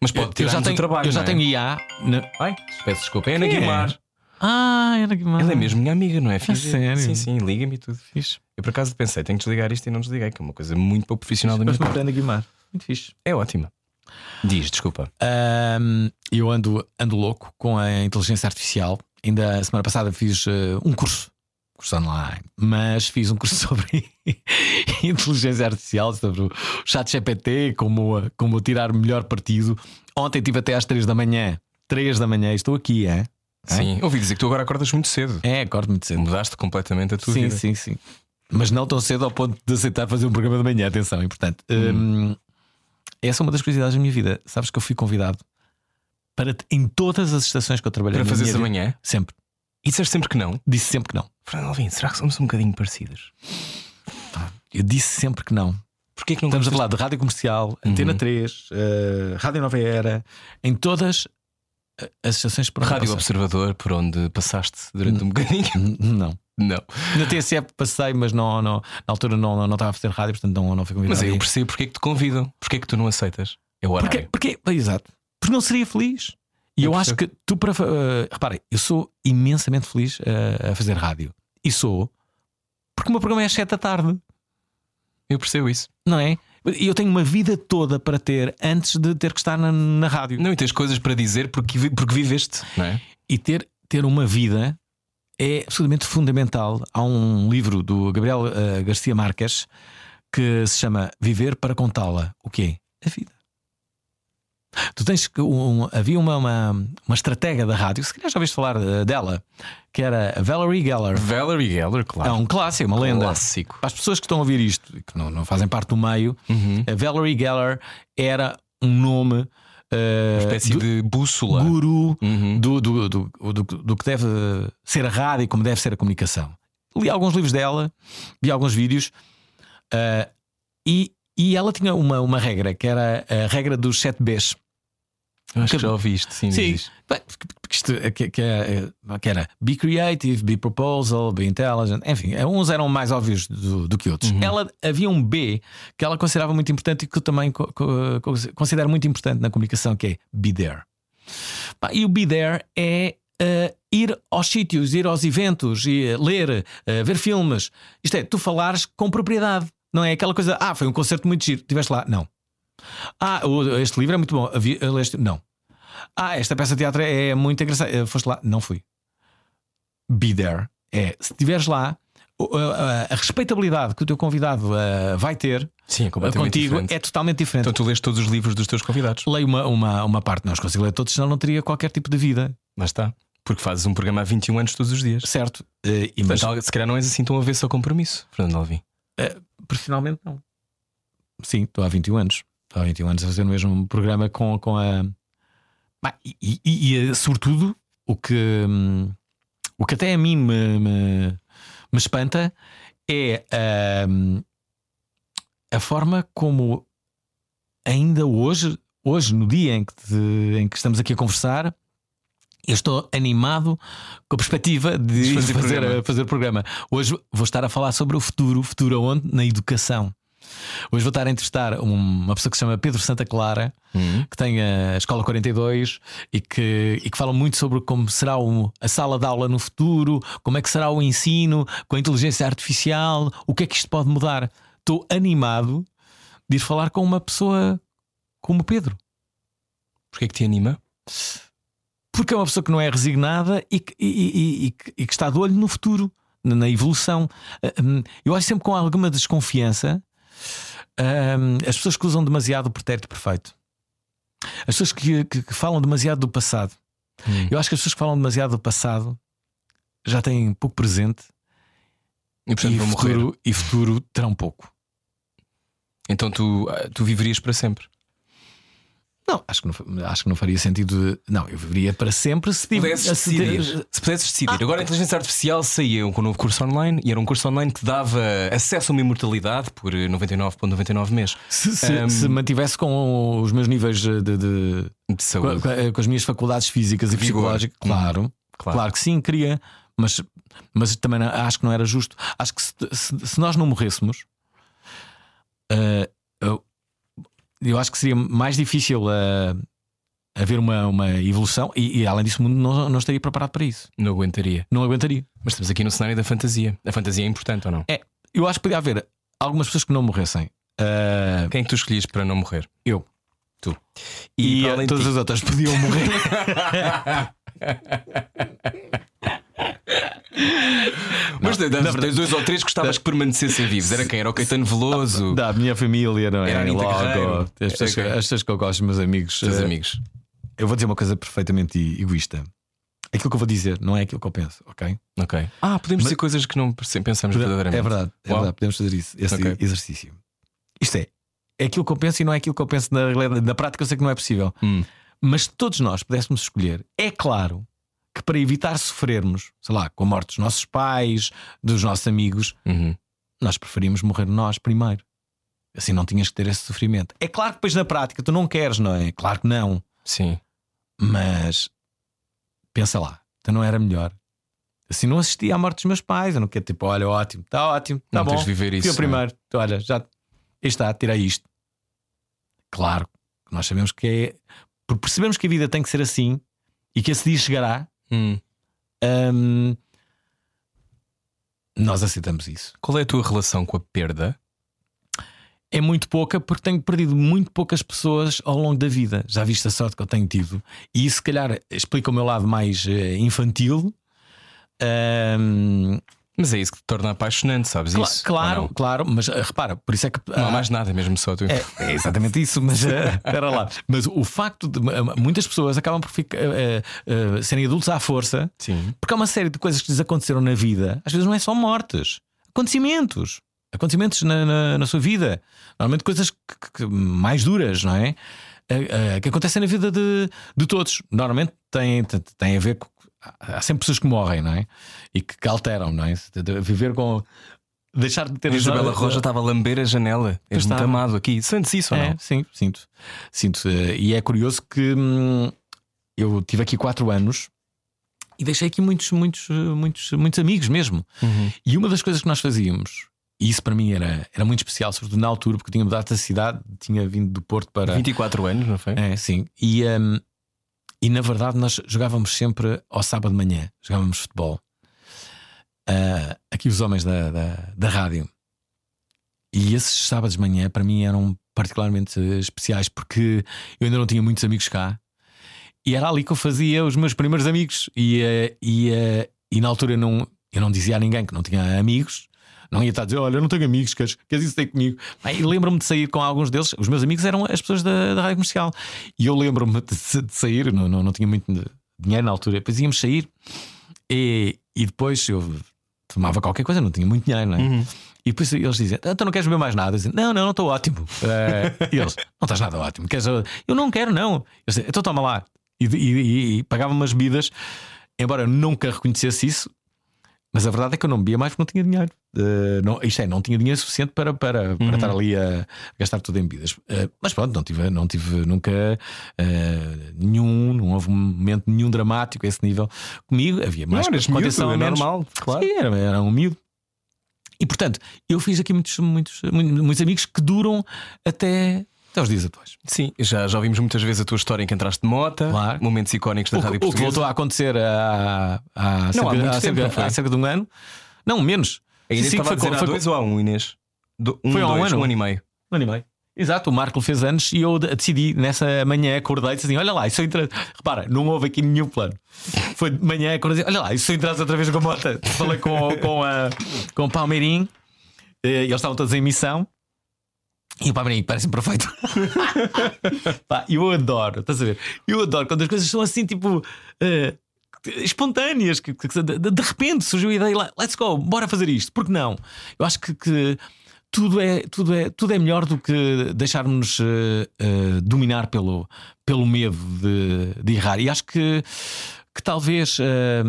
Mas pode Eu já tenho, trabalho. eu já é? tenho IA. na- Ai, peço desculpa. É Ana é? Guimar. Ah, era que Ela é mesmo minha amiga, não é? Fiz- sério? Sim, sim, liga-me e tudo. Fixe. Eu por acaso pensei, tenho que desligar isto e não desliguei, que é uma coisa muito pouco profissional da minha parte. Ana Guimar. Muito fixe. É ótima. Diz, desculpa. Ahm, eu ando, ando louco com a inteligência artificial. Ainda a semana passada fiz eh, um curso curso online, mas fiz um curso sobre inteligência artificial, sobre o chat GPT, como, como tirar melhor partido. Ontem tive até às 3 da manhã. 3 da manhã, estou aqui, é? Sim, ouvi dizer que tu agora acordas muito cedo. É, acordo muito cedo. Mudaste completamente a tua sim, vida. sim, sim. Mas não tão cedo ao ponto de aceitar fazer um programa de manhã, atenção, é importante. Hum, essa é uma das curiosidades da minha vida. Sabes que eu fui convidado para em todas as estações que eu trabalhei Para fazer essa vida- manhã? Sempre. E disseste sempre que não? Disse sempre que não. Fernando Alvim, será que somos um bocadinho parecidos? Eu disse sempre que não. Porquê que não Estamos a falar de rádio comercial, Antena 3, eh, Rádio Nova Era, em todas eh, as estações por onde Rádio passei. Observador, por onde passaste durante um bocadinho? N- Não. Não. Na TSF passei, mas não, não- na altura não, não, não estava a fazer rádio, portanto não, não fui convidado. Mas aí eu percebo porque é que te convidam. Porque é que tu não aceitas? É o horário. Porque, porque, exato. Porque não seria feliz. E Eu eu, acho que tu, para. Uh, reparem, eu sou imensamente feliz uh, a fazer rádio. E sou porque o meu programa é às 7 da tarde, Eu percebo isso. não é? E eu tenho uma vida toda para ter antes de ter que estar na, na rádio. Não, e tens coisas para dizer porque, porque viveste, não é? E ter, ter uma vida é absolutamente fundamental. Há um livro do Gabriel uh, Garcia Marques que se chama Viver para Contá-la. O quê? A vida. Tu tens que. Um, havia uma, uma, uma estratega da rádio, se calhar já ouviste falar uh, dela, que era a Valerie Geller. Valerie Geller, É claro. um clássico, uma lenda. Clássico. Para as pessoas que estão a ouvir isto e que não, não fazem parte do meio, a Valerie Geller era um nome. uh, Uma espécie do- de bússola. guru Uhum. do, do, do, do, do que deve ser a rádio e como deve ser a comunicação. Li alguns livros dela, vi alguns vídeos ah, e, e ela tinha uma, uma regra que era a regra dos 7 Bs. Eu Acho que já ouviste, sim. Sim, diz. Bem, que, isto, é- que, que, é- que era be creative, be proposal, be intelligent, enfim, uns eram mais óbvios do, do que outros. Ela havia um B que ela considerava muito importante e que eu também co- co- co- considero muito importante na comunicação, que é be there. E o be there é eh, ir aos sítios, ir aos eventos, e, eh, ler, eh, ver filmes. Isto é, tu falares com propriedade. Não é aquela coisa, ah, foi um concerto muito giro, estiveste lá. Não. Ah, este livro é muito bom. Leste- Não. Ah, esta peça de teatro é muito engraçada. Foste lá? Não fui. Be there. É, se estiveres lá, a, respeitabilidade que o teu convidado eh, vai ter Sim, é completamente contigo diferente. é totalmente diferente. Então tu lês todos os livros dos teus convidados. Leio uma, uma, uma parte, não os consigo ler todos, senão não teria qualquer tipo de vida. Lá está. Porque fazes um programa há 21 anos todos os dias. Certo. Eh, e mas Mas se calhar não és assim tão avesso ao compromisso, Fernando Alvim. profissionalmente não. Sim, estou há 21 anos. Há 21 anos a fazer o mesmo programa com, com a. E, e- e, eh, sobretudo, o que, hum, o que até a mim me, me, me espanta é hum, a forma como ainda hoje, hoje no dia em que, te- em que estamos aqui a conversar, eu estou animado com a perspectiva de fazer fazer, programa. fazer programa. Hoje vou estar a falar sobre o futuro. O futuro aonde? Na educação. Hoje vou estar a entrevistar um- uma pessoa que se chama Pedro Santa Clara, que tem a Escola 42 e que, e que fala muito sobre como será o- a sala de aula no futuro, como é que será o ensino com a inteligência artificial, o que é que isto pode mudar. Estou animado de ir falar com uma pessoa como o Pedro. Porquê que te anima? Porque é uma pessoa que não é resignada e que, e- e- e que- está de olho no futuro, na na evolução. Ah, hum, Eu acho sempre com alguma desconfiança hum, as pessoas que usam demasiado o pretérito perfeito. As pessoas que, que- que falam demasiado do passado. Hum. Eu acho que as pessoas que falam demasiado do passado já têm pouco presente E portanto e morrer. futuro, e futuro terão pouco. Então tu, ah, tu viverias para sempre. Não, acho que não, acho que não faria sentido. de- Não, eu viveria para sempre se pudesses se- decidir, se pudesses decidir, agora a inteligência artificial saía com um novo curso online e era um curso online que dava acesso a uma imortalidade por 99,99 mês Se, se- Hum. se mantivesse com os meus níveis de- de- de Com, saúde. com- com as minhas faculdades físicas e psicológicas, claro, Claro. claro, que sim, queria, mas, mas também não- acho que não era justo. Acho que se, se- se nós não morrêssemos, eh, eu, acho que seria mais difícil eh, haver uma, uma evolução e, e, além disso, o mundo não, não estaria preparado para isso. Não aguentaria. Não aguentaria. Mas estamos aqui no cenário da fantasia. A fantasia é importante ou não? É, eu acho que podia haver algumas pessoas que não morressem. Eh, Quem é que tu escolhias para não morrer? eu. Tu. E, para eh, todas ti- as outras podiam morrer. Mas tens tens dois ou três que gostavas que permanecessem vivos. Era quem? Era o Caetano Veloso. Da minha família, não é? Era Logo. As pessoas, Ok. as pessoas que eu gosto, meus amigos. Teus eh, amigos. Eu vou dizer uma coisa perfeitamente egoísta. Aquilo que eu vou dizer não é aquilo que eu penso, ok? Ok. Ah, podemos dizer coisas que não pensamos verdadeiramente. É verdade, é Uau. verdade. Podemos fazer isso, esse Ok. exercício. Isto é, é aquilo que eu penso e não é aquilo que eu penso na. Na prática, eu sei que não é possível. Hum. Mas se todos nós pudéssemos escolher, é claro que para evitar sofrermos, sei lá, com a morte dos nossos pais, dos nossos amigos, Uhum. nós preferimos morrer nós primeiro. Assim não tinhas que ter esse sofrimento. É claro que depois na prática tu não queres, não é? Claro que não. Sim. Mas pensa lá, então não era melhor. Assim não assistia à morte dos meus pais. Eu não quero tipo, olha, ótimo, está ótimo, está bom. tens de viver isso, Fui o é? primeiro, olha, já está, tirei isto. Claro nós sabemos que é. Porque percebemos que a vida tem que ser assim e que esse dia chegará. Hum. hum, nós aceitamos isso. Qual é a tua relação com a perda? É muito pouca porque tenho perdido muito poucas pessoas ao longo da vida. Já viste a sorte que eu tenho tido. E isso, se calhar, explica o meu lado mais eh, infantil. Hum, Mas é isso que te torna apaixonante, sabes cla- isso? claro, claro, mas eh, repara, por isso é que. Não há ah, mais nada, mesmo só tu. É, é exatamente isso, mas eh, espera lá. Mas o facto de eh, muitas pessoas acabam por ficar, eh, eh, serem adultos à força, Sim. porque há uma série de coisas que lhes aconteceram na vida, às vezes não é só mortes, acontecimentos. Acontecimentos na, na, na sua vida, normalmente coisas que- que- mais duras, não é? Eh, eh, Que acontecem na vida de, de todos. Normalmente tem, tem, tem a ver com. Há sempre pessoas que morrem, não é? E que, que alteram, não é? Viver com. Deixar de ter A Isabela Roja estava a lamber a janela. És muito amado aqui. Sentes isso ou É, não? sim, sinto. Sinto. E é curioso que hum, eu tive aqui quatro anos e deixei aqui muitos, muitos, muitos, muitos amigos mesmo. Uhum. E uma das coisas que nós fazíamos, e isso para mim era, era muito especial, sobretudo na altura, porque tinha mudado da cidade, tinha vindo do Porto para. 24 anos, não foi? É, sim. E, hum, e na verdade nós jogávamos sempre ao sábado de manhã, jogávamos futebol. Ah, aqui os homens da, da, da rádio. E esses sábados de manhã para mim eram particularmente especiais porque eu ainda não tinha muitos amigos cá. E era ali que eu fazia os meus primeiros amigos. E, eh, e, eh, e na altura não, eu não dizia a ninguém que não tinha amigos. Não ia estar a dizer, olha, eu não tenho amigos, queres, queres isso ter comigo? E lembro-me de sair com alguns deles. Os meus amigos eram as pessoas da, da rádio comercial. E eu lembro-me de, de sair, não, não, não tinha muito dinheiro na altura. Depois íamos sair e, e depois eu tomava qualquer coisa, não tinha muito dinheiro, não é? Uhum. E depois eles dizem: "Ah, Então não queres beber mais nada? Eu dizia, não, não, não estou ótimo. Eh, e eles: Não estás nada ótimo. Queres... Eu não quero, não. Eu então toma lá. E, e, e, e pagava umas bebidas, embora eu nunca reconhecesse isso. Mas a verdade é que eu não bebia mais porque não tinha dinheiro. Não, isto é, não tinha dinheiro suficiente para, para, para estar ali a gastar tudo em bebidas. Eh, mas pronto, não tive, não tive nunca eh, nenhum, não houve momento nenhum dramático a esse nível comigo. Havia mais miúdo, contenção, é menos. normal, claro. Sim, era, era um miúdo. E portanto, eu fiz aqui muitos, muitos, muitos, amigos que duram até, até os dias atuais. Sim, já, já ouvimos muitas vezes a tua história em que entraste de mota, Claro. momentos icónicos da O, Rádio o que Portuguesa. voltou a acontecer há, há, cerca, há muito há tempo, cerca- não foi? há cerca de um ano. Não, menos. A Inês estava a dizer há foi- dois ou há um, Inês? Do, um, Foi há um ano. um ano e meio. Um ano e meio. Exato, o Marco fez anos e eu de- decidi nessa manhã acordei e disse assim: Olha lá, isso entra. Repara, não houve aqui nenhum plano. Foi de manhã acordei, olha lá, isso entras outra vez com a moto. Falei com, com, a, com o Palmeirim, eh, e eles estavam todos em missão. E o Palmeirim parece-me perfeito. Pá, eu adoro, estás a ver? Eu adoro quando as coisas são assim, tipo. eh, espontâneas, que, que- que de, repente surgiu a ideia, "Lá, let's go, bora fazer isto, porque não? Eu acho que, que tudo, é, tudo, é, tudo é melhor do que deixarmos eh, eh, dominar pelo, pelo medo de, de errar. E acho que, que talvez eh,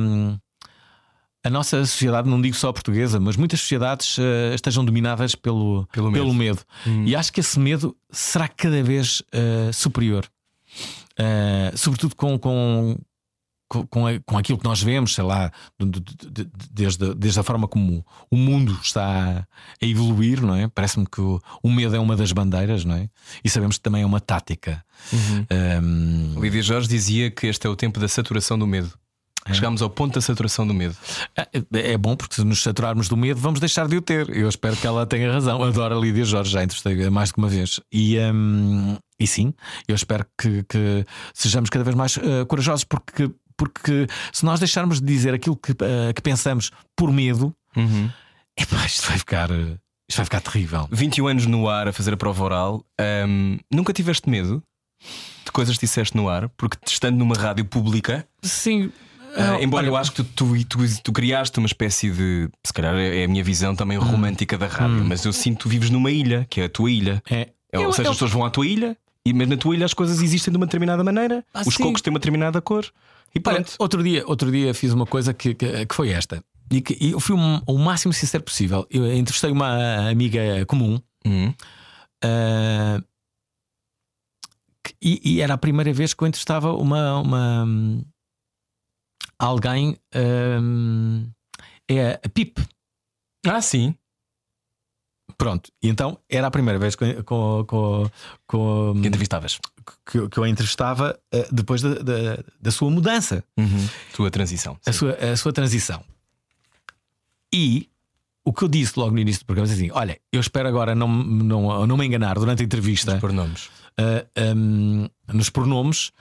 a nossa sociedade, não digo só a portuguesa, mas muitas sociedades eh, estejam dominadas pelo, Pelo medo. medo. E acho que esse medo será cada vez eh, superior. Eh, sobretudo com, com, com, com aquilo que nós vemos, sei lá, de- de- de- de- desde, desde a forma como o mundo está a evoluir, não é? Parece-me que o, o medo é uma das bandeiras, não é? E sabemos que também é uma tática. Um, Lídia Jorge dizia que este é o tempo da saturação do medo. Chegámos ao ponto da saturação do medo. é, é bom porque se nos saturarmos do medo, vamos deixar de o ter. Eu espero que ela tenha razão. Adoro a Lídia Jorge, já entrevistei mais do que uma vez. E, um, e sim, eu espero que, que sejamos cada vez mais uh, corajosos porque. Porque se nós deixarmos de dizer aquilo que, uh, que pensamos por medo, Uhum. epá, isto vai ficar. uh, Isto vai ficar terrível. 21 anos no ar a fazer a prova oral. Ahm, nunca tiveste medo de coisas que disseste no ar? Porque estando numa rádio pública, Sim. uh, embora olha, eu acho que tu, tu, tu, tu criaste uma espécie de. Se calhar é a minha visão também romântica da rádio, mas eu sinto que tu vives numa ilha, que é a tua ilha. É, É, ou Eu- seja, eu- as pessoas vão à tua ilha, e, mas na tua ilha as coisas existem de uma determinada maneira. Ah, Os sim. cocos têm uma determinada cor. E Olha, pronto. outro dia, outro dia fiz uma coisa que, que, que foi esta. E que e eu fui um- o máximo sincero possível. Eu entrevistei uma amiga comum Uhum. ah, que- e, e era a primeira vez que eu entrevistava uma, uma alguém. ah, é a Pip. Ah, sim. Pronto, e então era a primeira vez que, com, com, com, Que entrevistavas. Que, eu- que eu a entrevistava ah, depois da, da, da sua mudança. Uhum. Tua transição. a sua, a sua transição. E o que eu disse logo no início do programa é assim: olha, eu espero agora não, não, não me enganar durante a entrevista Por nomes. ah, hum, nos pronomes,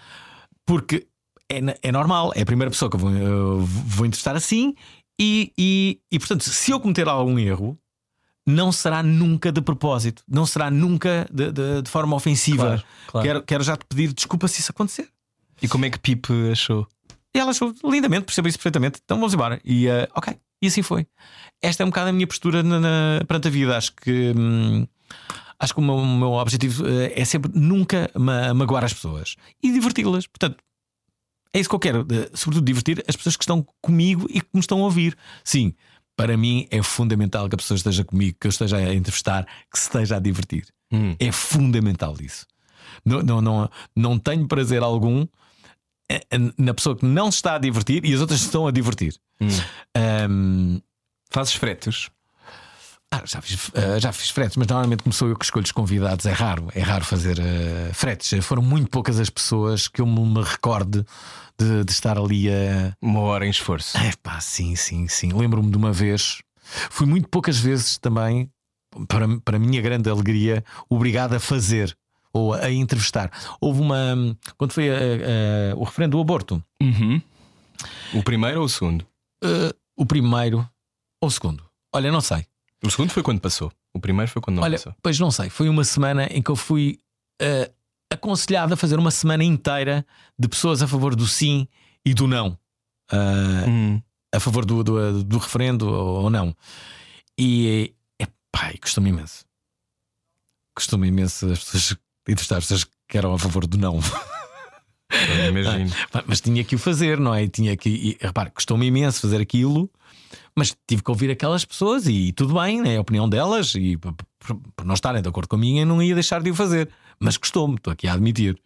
porque é, é normal, é a primeira pessoa que eu vou, eu vou entrevistar assim, e, e, e portanto, se eu cometer algum erro. Não será nunca de propósito, não será nunca de, de- de forma ofensiva. Claro, claro. Quero, quero já te pedir desculpa se isso acontecer. E como é que Pipe achou? E ela achou lindamente, percebeu isso perfeitamente. Então vamos embora. E eh, ok, e assim foi. Esta é um bocado a minha postura na, na- perante a vida. Acho que hum, acho que o meu, o meu objetivo eh, é sempre nunca ma- magoar as pessoas e diverti-las. Portanto, é isso que eu quero, eh, sobretudo divertir as pessoas que estão comigo e que me estão a ouvir. Sim, para mim é fundamental que a pessoa esteja comigo, que eu esteja a entrevistar, que se esteja a divertir. Hum. É fundamental isso. Não, não, não, não tenho prazer algum eh, na pessoa que não se está a divertir e as outras estão a divertir. Hum. Ahm, Fazes fretos? Ah, já, fiz, ah, já fiz fretes, mas normalmente como sou eu que escolho os convidados, é raro, é raro fazer ah, fretes. Foram muito poucas as pessoas que eu me recorde de, de estar ali a. Uma hora em esforço. É pá, sim, sim, sim. Lembro-me de uma vez, fui muito poucas vezes também, para, para a minha grande alegria, obrigado a fazer ou a entrevistar. Houve uma. Quando foi a- a- o referendo do aborto, Uhum. O primeiro ou o segundo? eh, o primeiro ou o segundo? Olha, não sei. O segundo foi quando passou. O primeiro foi quando não Olha, passou. pois não sei. Foi uma semana em que eu fui eh, aconselhado a fazer uma semana inteira de pessoas a favor do sim e do não. Ah, Hum. a favor do, do, do referendo ou ou não. E é pai, custou-me imenso. Custou-me imenso as pessoas entrevistar as pessoas que eram a favor do não. Imagino. Pá, Mas tinha que o fazer, não é? Tinha que. E, repare, custou-me imenso fazer aquilo, mas tive que ouvir aquelas pessoas e tudo bem, né? a opinião delas, e por, não estarem de acordo com a minha, eu não ia deixar de o fazer. Mas custou-me, estou aqui a admitir.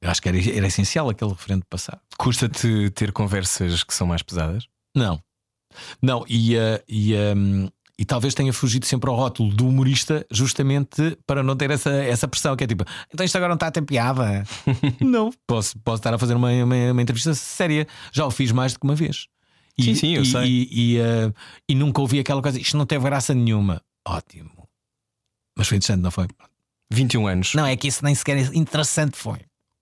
Eu acho que era, era essencial aquele referendo passar. Custa-te ter conversas que são mais pesadas? Não. Não, e, eh, e, ehm, e talvez tenha fugido sempre ao rótulo do humorista, justamente para não ter essa, essa pressão, que é tipo, então isto agora não está a ter piada. não, posso, posso estar a fazer uma, uma, uma entrevista séria. Já o fiz mais do que uma vez. E, Sim, sim, eu e, sei. E, e, eh, e nunca ouvi aquela coisa, isto não teve graça nenhuma. Ótimo. Mas foi interessante, não foi? 21 anos. Não, é que isso nem sequer interessante foi.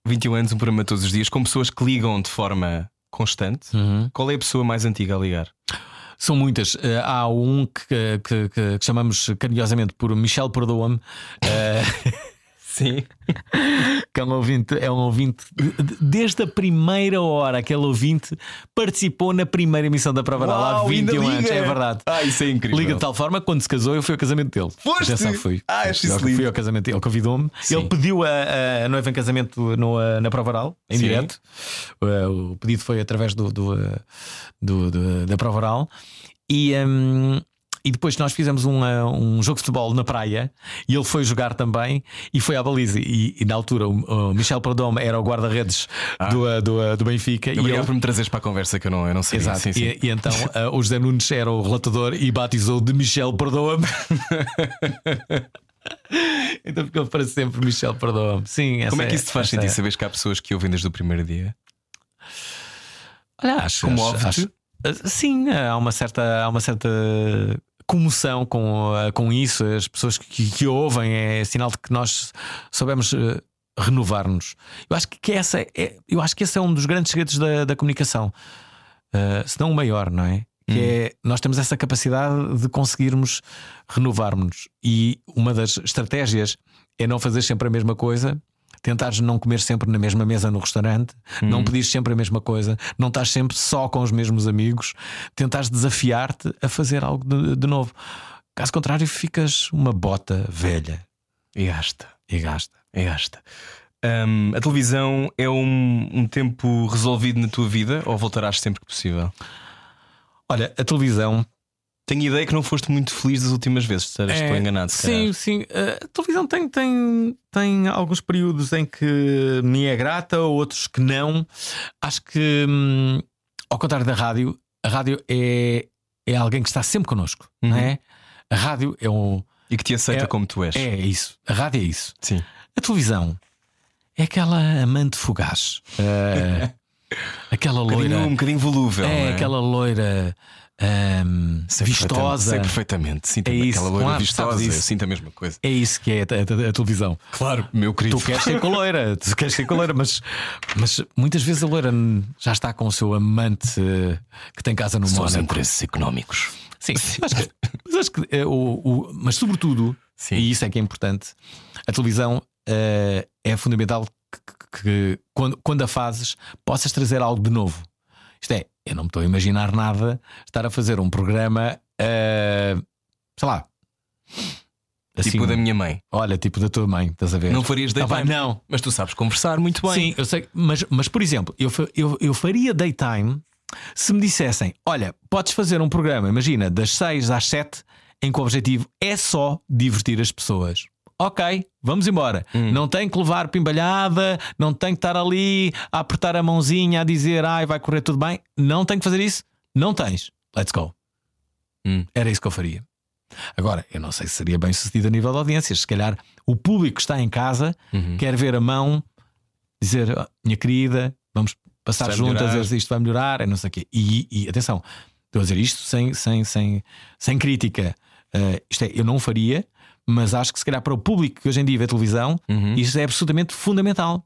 21 anos, um programa todos os dias, com pessoas que ligam de forma constante. Qual é a pessoa mais antiga a ligar? São muitas. Eh, há um que, que- que- que chamamos carinhosamente por Michel Perdoa-me, eh, Sim. que é um ouvinte, é um ouvinte de- de- desde a primeira hora. Aquele ouvinte participou na primeira emissão da Prova Oral há Uau, ainda 21 anos. É verdade. Ah, isso é incrível. Liga de tal forma que quando se casou, eu fui ao casamento dele. Foste? Atenção, fui. Ah, acho isso fui ao casamento dele. Ele convidou-me. Ele pediu a, a noiva em casamento no, na Prova Oral, em Sim. direto. O, o pedido foi através do, do, eh, do- do- da Prova Oral. E. hum, e depois nós fizemos um, eh, um jogo de futebol na praia e ele foi jogar também e foi à baliza. E, e na altura o, o Michel Perdome era o guarda-redes do, eh, do, eh, do Benfica. e Obrigado ele, por me trazeres para a conversa que eu não, eu não sabia. Exato. Sim, sim. E, e então eh, o José Nunes era o relatador e batizou de Michel Perdoa-me. então ficou para sempre Michel Perdoa-me. Sim, Como é que isso te faz sentir? é- Sabes que há pessoas que ouvem desde o primeiro dia? Olha, acho, Comove-te? acho- acho- Sim, há uma certa, há uma certa comoção com, eh, com isso. As pessoas que, que ouvem é sinal de que nós soubemos eh, renovar-nos. Eu acho que essa é, eu acho que esse é um dos grandes segredos da, da comunicação, uh, se não o maior, não é? Que Hum. é nós temos essa capacidade de conseguirmos renovar-nos. E uma das estratégias é não fazer sempre a mesma coisa. Tentares não comer sempre na mesma mesa no restaurante, não pedires sempre a mesma coisa, não estás sempre só com os mesmos amigos, tentares desafiar-te a fazer algo de, de novo. Caso contrário, ficas uma bota velha E gasta. e gasta. E gasta. Hum, a televisão é um, um tempo resolvido na tua vida ou voltarás sempre que possível? Olha, a televisão Tenho ideia que não foste muito feliz das últimas vezes, se estou enganado. É, Sim, sim. A televisão tem, tem, tem alguns períodos em que me é grata, outros que não. Acho que, hum, ao contrário da rádio, a rádio é, é alguém que está sempre connosco, não é? A rádio é um. E que te aceita É- como tu és. É isso. A rádio é isso. Sim. A televisão é aquela amante fugaz. Eh, aquela Um bocadinho, loira. um bocadinho volúvel. é, é? aquela loira hum, Sei perfeitamente- vistosa. Sei perfeitamente. Sinto É isso, aquela loira claro, vistosa. Eu isso. sinto a mesma coisa. É isso que é a, a- a televisão. Claro, meu querido. Tu queres ser com a loira, tu queres ser com a loira, mas, mas muitas vezes a loira já está com o seu amante eh, que tem casa no São Mónaco. interesses económicos. Sim, Mas, mas acho que eh, o, o- mas sobretudo, Sim. e isso é que é importante, a televisão eh, é fundamental que, quando, quando a fazes possas trazer algo de novo. Isto é, eu não me estou a imaginar nada estar a fazer um programa, eh, sei lá. tipo assim, da minha mãe. Olha, tipo da tua mãe, estás a ver? Não farias bem, daytime? Não, Mas tu sabes conversar muito bem. Sim, eu sei, mas, mas por exemplo, eu, eu, eu faria daytime se me dissessem: olha, podes fazer um programa, imagina, das 6 às 7, em que o objetivo é só divertir as pessoas. Ok, vamos embora. Não tem que levar pimbalhada, não tem que estar ali a apertar a mãozinha a dizer ai, vai correr tudo bem. Não tem que fazer isso? Não tens. Let's go. Hum. Era isso que eu faria. Agora, eu não sei se seria bem sucedido a nível de audiências. Se calhar o público que está em casa Uhum. quer ver a mão, dizer, "Ah, minha querida, vamos passar vai juntas, melhorar." isto vai melhorar, é não sei o quê. E, e atenção, estou a dizer isto sem, sem, sem, sem crítica. Eh, isto é, eu não faria, mas acho que se calhar para o público que hoje em dia vê televisão, Uhum. isto é absolutamente fundamental.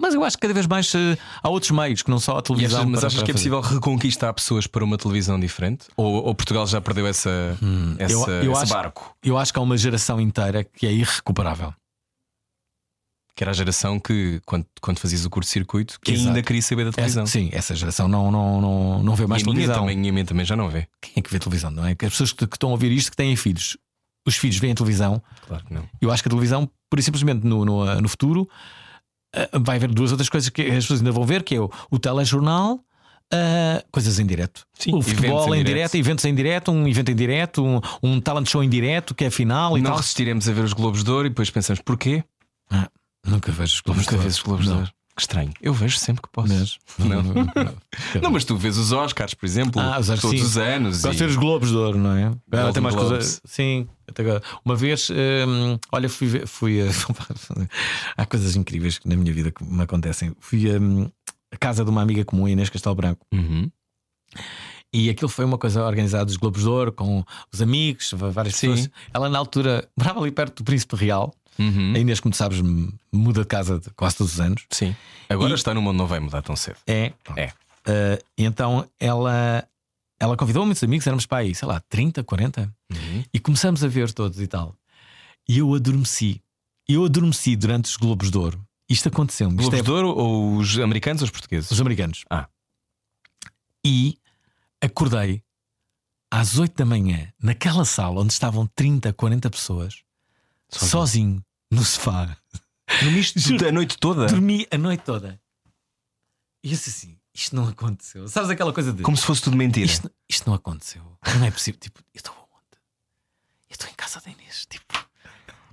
Mas eu acho que cada vez mais eh, há outros meios que não só a televisão. achas, mas achas que é possível reconquistar pessoas para uma televisão diferente? Ou, ou Portugal já perdeu essa, essa- eu- eu esse acho- barco? Eu acho que há uma geração inteira que é irrecuperável. Que era a geração que, quando, quando fazias o curto-circuito, que Exato. ainda queria saber da televisão. Essa, sim, essa geração não, não, não, não vê mais e a minha televisão. também, minha também já não vê. Quem é que vê televisão? Não é? Que as pessoas que, que estão a ouvir isto que têm filhos, os filhos veem televisão. Claro que não. Eu acho que a televisão, por simplesmente no, no, no futuro, eh, vai haver duas outras coisas que as pessoas ainda vão ver, que é o, o telejornal. eh, coisas em direto. Sim, o futebol em em direto. eventos em direto, um evento em direto, um, um talent show em direto, que é a final e não resistiremos a ver os Globos de Ouro e depois pensamos porquê? Ah, nunca vejo os Globos Nunca de Ouro. os Globos de Não. Ouro. Que estranho. Eu vejo sempre que posso. Vês? Não. Não, não. Não, mas tu vês os Oscars, por exemplo, Ah, os Oscars, todos sim. os anos. Gosto de ver os Globos de Ouro, não é? Ah, tem mais coisa-. Sim, até agora. uma vez, hum, olha, fui, ver- fui a- há coisas incríveis que na minha vida que me acontecem. Fui hum, à casa de uma amiga comum, Inês Castelo Branco, Uhum. e aquilo foi uma coisa organizada dos Globos de Ouro com os amigos, várias Sim. pessoas. Ela, na altura, morava ali perto do Príncipe Real. Uhum. A Inês, como tu sabes, muda de casa quase todos os anos. Sim. Agora E- está no mundo, não vai mudar tão cedo. É. É. Uh, então ela, ela convidou muitos amigos, éramos para aí, sei lá, 30, 40. Uhum. E começamos a ver todos e tal. E eu adormeci. Eu adormeci durante os Globos de Ouro. Isto aconteceu-me. Isto Globos é de Ouro ou os americanos ou os portugueses? os americanos. Ah. E acordei às 8 da manhã naquela sala onde estavam 30, 40 pessoas, Sozinho. sozinho, no sofá. Dormiste a noite toda? Dormi a noite toda. E eu disse assim: isto não aconteceu. Sabes aquela coisa de. Como se fosse tudo mentira. Isto, isto não aconteceu. Não é possível. Tipo, eu estou aonde? Eu estou em casa da Inês. Tipo,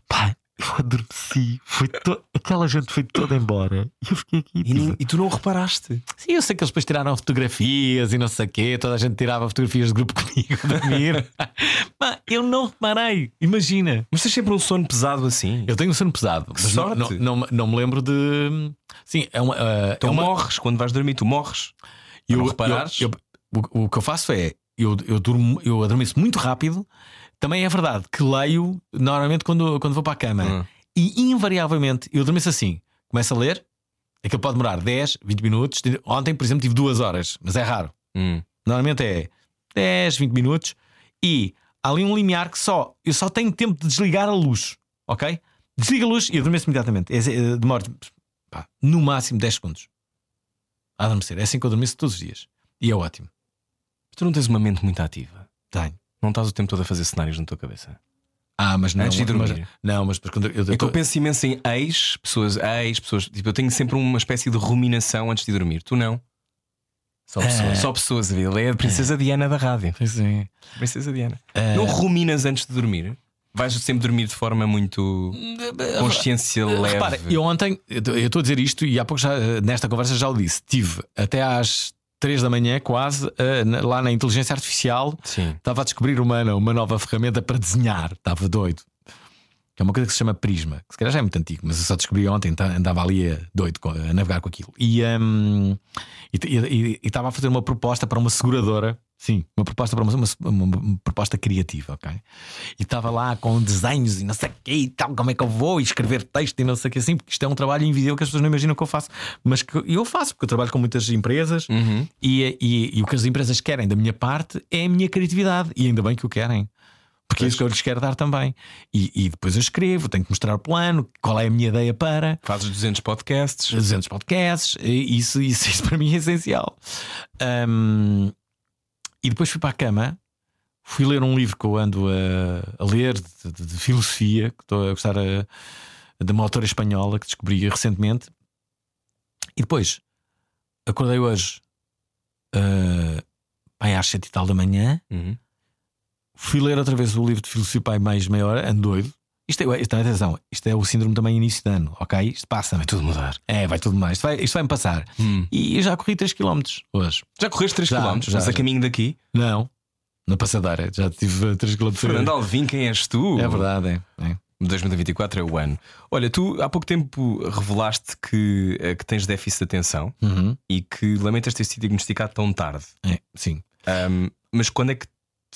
pá, eu adormeci. Foi to... Aquela gente foi toda embora. E eu fiquei aqui. E, Tipo... e tu não reparaste. Sim, eu sei que eles depois tiraram fotografias e não sei o quê. Toda a gente tirava fotografias de grupo comigo a dormir. Pá, eu não reparei. Imagina. Mas tens sempre um sono pesado assim. Eu tenho um sono pesado. mas não, sorte. não, não, não me lembro de. Sim, é uma. ah, Então é uma... morres quando vais dormir, tu morres. eu, não reparares? eu- eu- o, o que eu faço é eu, eu durmo, eu adormeço muito rápido. Também é verdade que leio normalmente quando, quando vou para a cama. Hum. E invariavelmente eu adormeço assim. Começo a ler, aquilo pode demorar 10, 20 minutos. Ontem, por exemplo, tive duas horas, mas é raro. Hum. Normalmente é 10, 20 minutos e há ali um limiar que só eu só tenho tempo de desligar a luz, ok? Desliga a luz e adormeço imediatamente. É, é, demora pá, no máximo 10 segundos a adormecer. É assim que eu adormeço todos os dias e é ótimo. Tu não tens uma mente muito ativa. Tenho. Não estás o tempo todo a fazer cenários na tua cabeça. Ah, mas não, Antes de dormir. Mas, não, mas quando eu, eu, É que eu penso imenso em ex, pessoas, ex, pessoas. Tipo, eu tenho sempre uma espécie de ruminação antes de dormir. Tu não. Só pessoas. Só pessoas. a vida. É a Princesa Diana da rádio. É. Princesa Diana. Não ruminas antes de dormir? Vais sempre dormir de forma muito consciência leve. Repara, eu ontem, eu estou a dizer isto e há pouco já, nesta conversa já o disse. Tive até às 3 da manhã, quase, eh, na- lá na inteligência artificial, Sim. estava a descobrir uma, uma nova ferramenta para desenhar. Estava doido. Que é uma coisa que se chama Prisma, que se calhar já é muito antigo, mas eu só descobri ontem, tá- andava ali doido a navegar com aquilo. E e estava a fazer uma proposta para uma seguradora, sim, uma proposta para uma, uma- uma- proposta criativa, ok? E estava lá com desenhos e não sei o quê e tal, como é que eu vou e escrever texto e não sei o que assim, porque isto é um trabalho invisível que as pessoas não imaginam que eu faço, mas que eu faço, porque eu trabalho com muitas empresas Uhum. e, e- e o que as empresas querem da minha parte é a minha criatividade. E ainda bem que o querem. Porque é isso que eu lhes quero dar também. E, e depois eu escrevo, tenho que mostrar o plano, qual é a minha ideia para. Fazes 200 podcasts. 200 podcasts, isso, isso, isso para mim é essencial. Ahm, e depois fui para a cama, fui ler um livro que eu ando a, a ler de, de- de filosofia, que estou a gostar a- de uma autora espanhola que descobri recentemente. E depois acordei hoje ah, pai, às sete e tal da manhã. Uhum. Fui ler outra vez o livro de filosofia pai mais meia hora, ando doido. Isto é, isto, atenção, isto é o síndrome também início de ano, ok? Isto passa. Vai tudo mudar. É, vai tudo mais. Isto vai, isto vai me passar. Hum. E eu já corri 3 km hoje. Já correste 3 Já, km, já, mas a já. caminho daqui. Não, na passadeira. Já tive 3 km. Fernando Alvim, quem és tu? É verdade, é. é. 2024 é o ano. Olha, tu há pouco tempo revelaste que, eh, que tens déficit de atenção Uhum. e que lamentas ter sido diagnosticado tão tarde. É, sim. Ahm, mas quando é que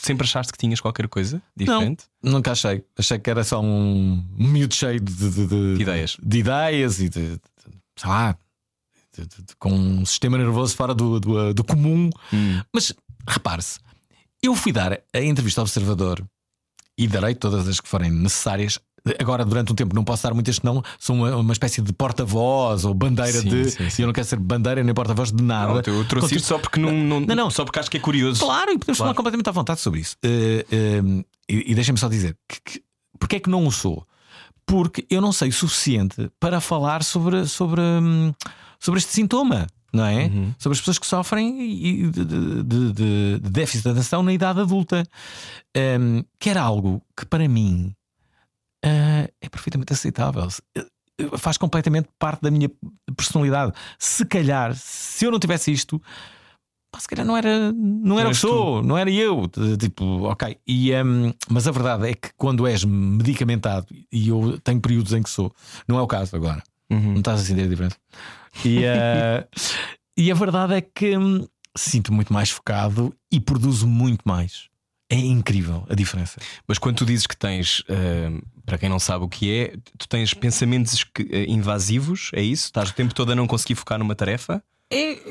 sempre achaste que tinhas qualquer coisa diferente? Nunca achei. Achei que era só um, miúdo cheio de, de- de- De ideias. de ideias e de, sei lá, com um sistema nervoso fora do, do, do comum. Hum. Mas repare-se, eu fui dar a entrevista ao Observador e darei todas as que forem necessárias. Agora, durante um tempo, não posso dar muitas, senão sou uma, uma espécie de porta-voz ou bandeira Sim, de. sim, sim. eu não quero ser bandeira nem porta-voz de nada. Pronto, eu trouxe Conti- isto só porque não, não, Não, não. Só porque acho que é curioso. Claro, e podemos falar Claro. completamente à vontade sobre isso. Eh, eh, e e deixem-me só dizer que, que, porque é que não o sou? Porque eu não sei o suficiente para falar sobre, sobre, hum, sobre este sintoma, não é? Uhum. Sobre as pessoas que sofrem de, de- de- de- déficit de atenção na idade adulta. Hum, que era algo que para mim eh, é perfeitamente aceitável. Faz completamente parte da minha personalidade. Se calhar, se eu não tivesse isto, pá, se calhar não era, não era o que sou, não era eu. Tipo, ok. E, hum, mas a verdade é que quando és medicamentado, e eu tenho períodos em que sou, não é o caso agora, Uhum. não estás a sentir a diferença. E, eh, e a verdade é que hum, sinto muito mais focado e produzo muito mais. É incrível a diferença. Mas quando tu dizes que tens, ahm, para quem não sabe o que é, tu tens pensamentos que- eh, invasivos, é isso? Estás o tempo todo a não conseguir focar numa tarefa?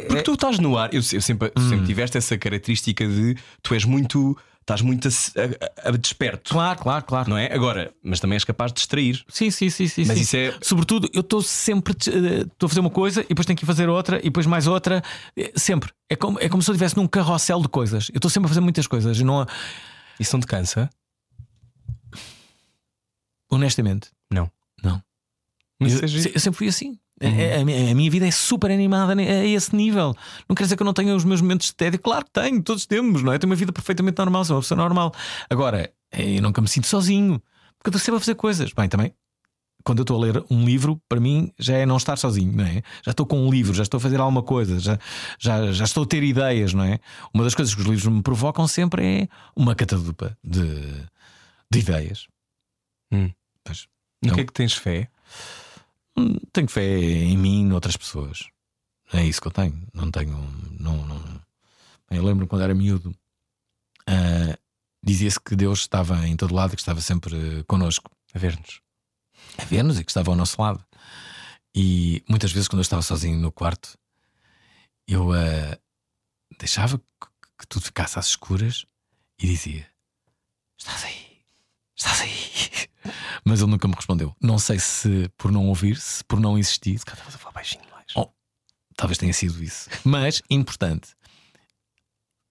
Porque tu estás no ar, eu, eu sempre, Hum. sempre tiveste essa característica de tu és muito, estás muito a, a- a desperto, Claro, claro, claro. não é? Agora, mas também és capaz de distrair. Sim, sim, sim, sim. Mas sim. isso é- Sobretudo, eu estou sempre eh, estou a fazer uma coisa e depois tenho que ir fazer outra e depois mais outra. Eh, Sempre. É como, é como se eu estivesse num carrossel de coisas. Eu estou sempre a fazer muitas coisas. e Não, Isso não te cansa? honestamente, Não. não. Mas eu, é giro. se- eu sempre fui assim. A- A, minha- a minha vida é super animada a esse nível. Não quer dizer que eu não tenha os meus momentos de tédio. Claro que tenho, todos temos, não é? Tenho uma vida perfeitamente normal, sou uma pessoa normal. Agora, eu nunca me sinto sozinho, porque eu estou sempre a fazer coisas. Bem, também, quando eu estou a ler um livro, para mim já é não estar sozinho, não é? Já estou com um livro, já estou a fazer alguma coisa, já, já, já estou a ter ideias, não é? Uma das coisas que os livros me provocam sempre é uma catadupa de, de ideias. Hum. Pois. No que é que tens fé? Tenho fé em mim e noutras pessoas. É isso que eu tenho. Não tenho. Não, não... Eu lembro quando era miúdo, ah, dizia-se que Deus estava em todo lado, que estava sempre connosco. A ver-nos. a ver-nos e que estavam ao nosso lado. E muitas vezes, quando eu estava sozinho no quarto, eu uh, deixava que, que tudo ficasse às escuras e dizia: Estás aí, estás aí. Mas ele nunca me respondeu. Não sei se por não ouvir, se por não insistir. Se calhar a falar baixinho mais. Oh, talvez tenha sido isso. Mas, importante,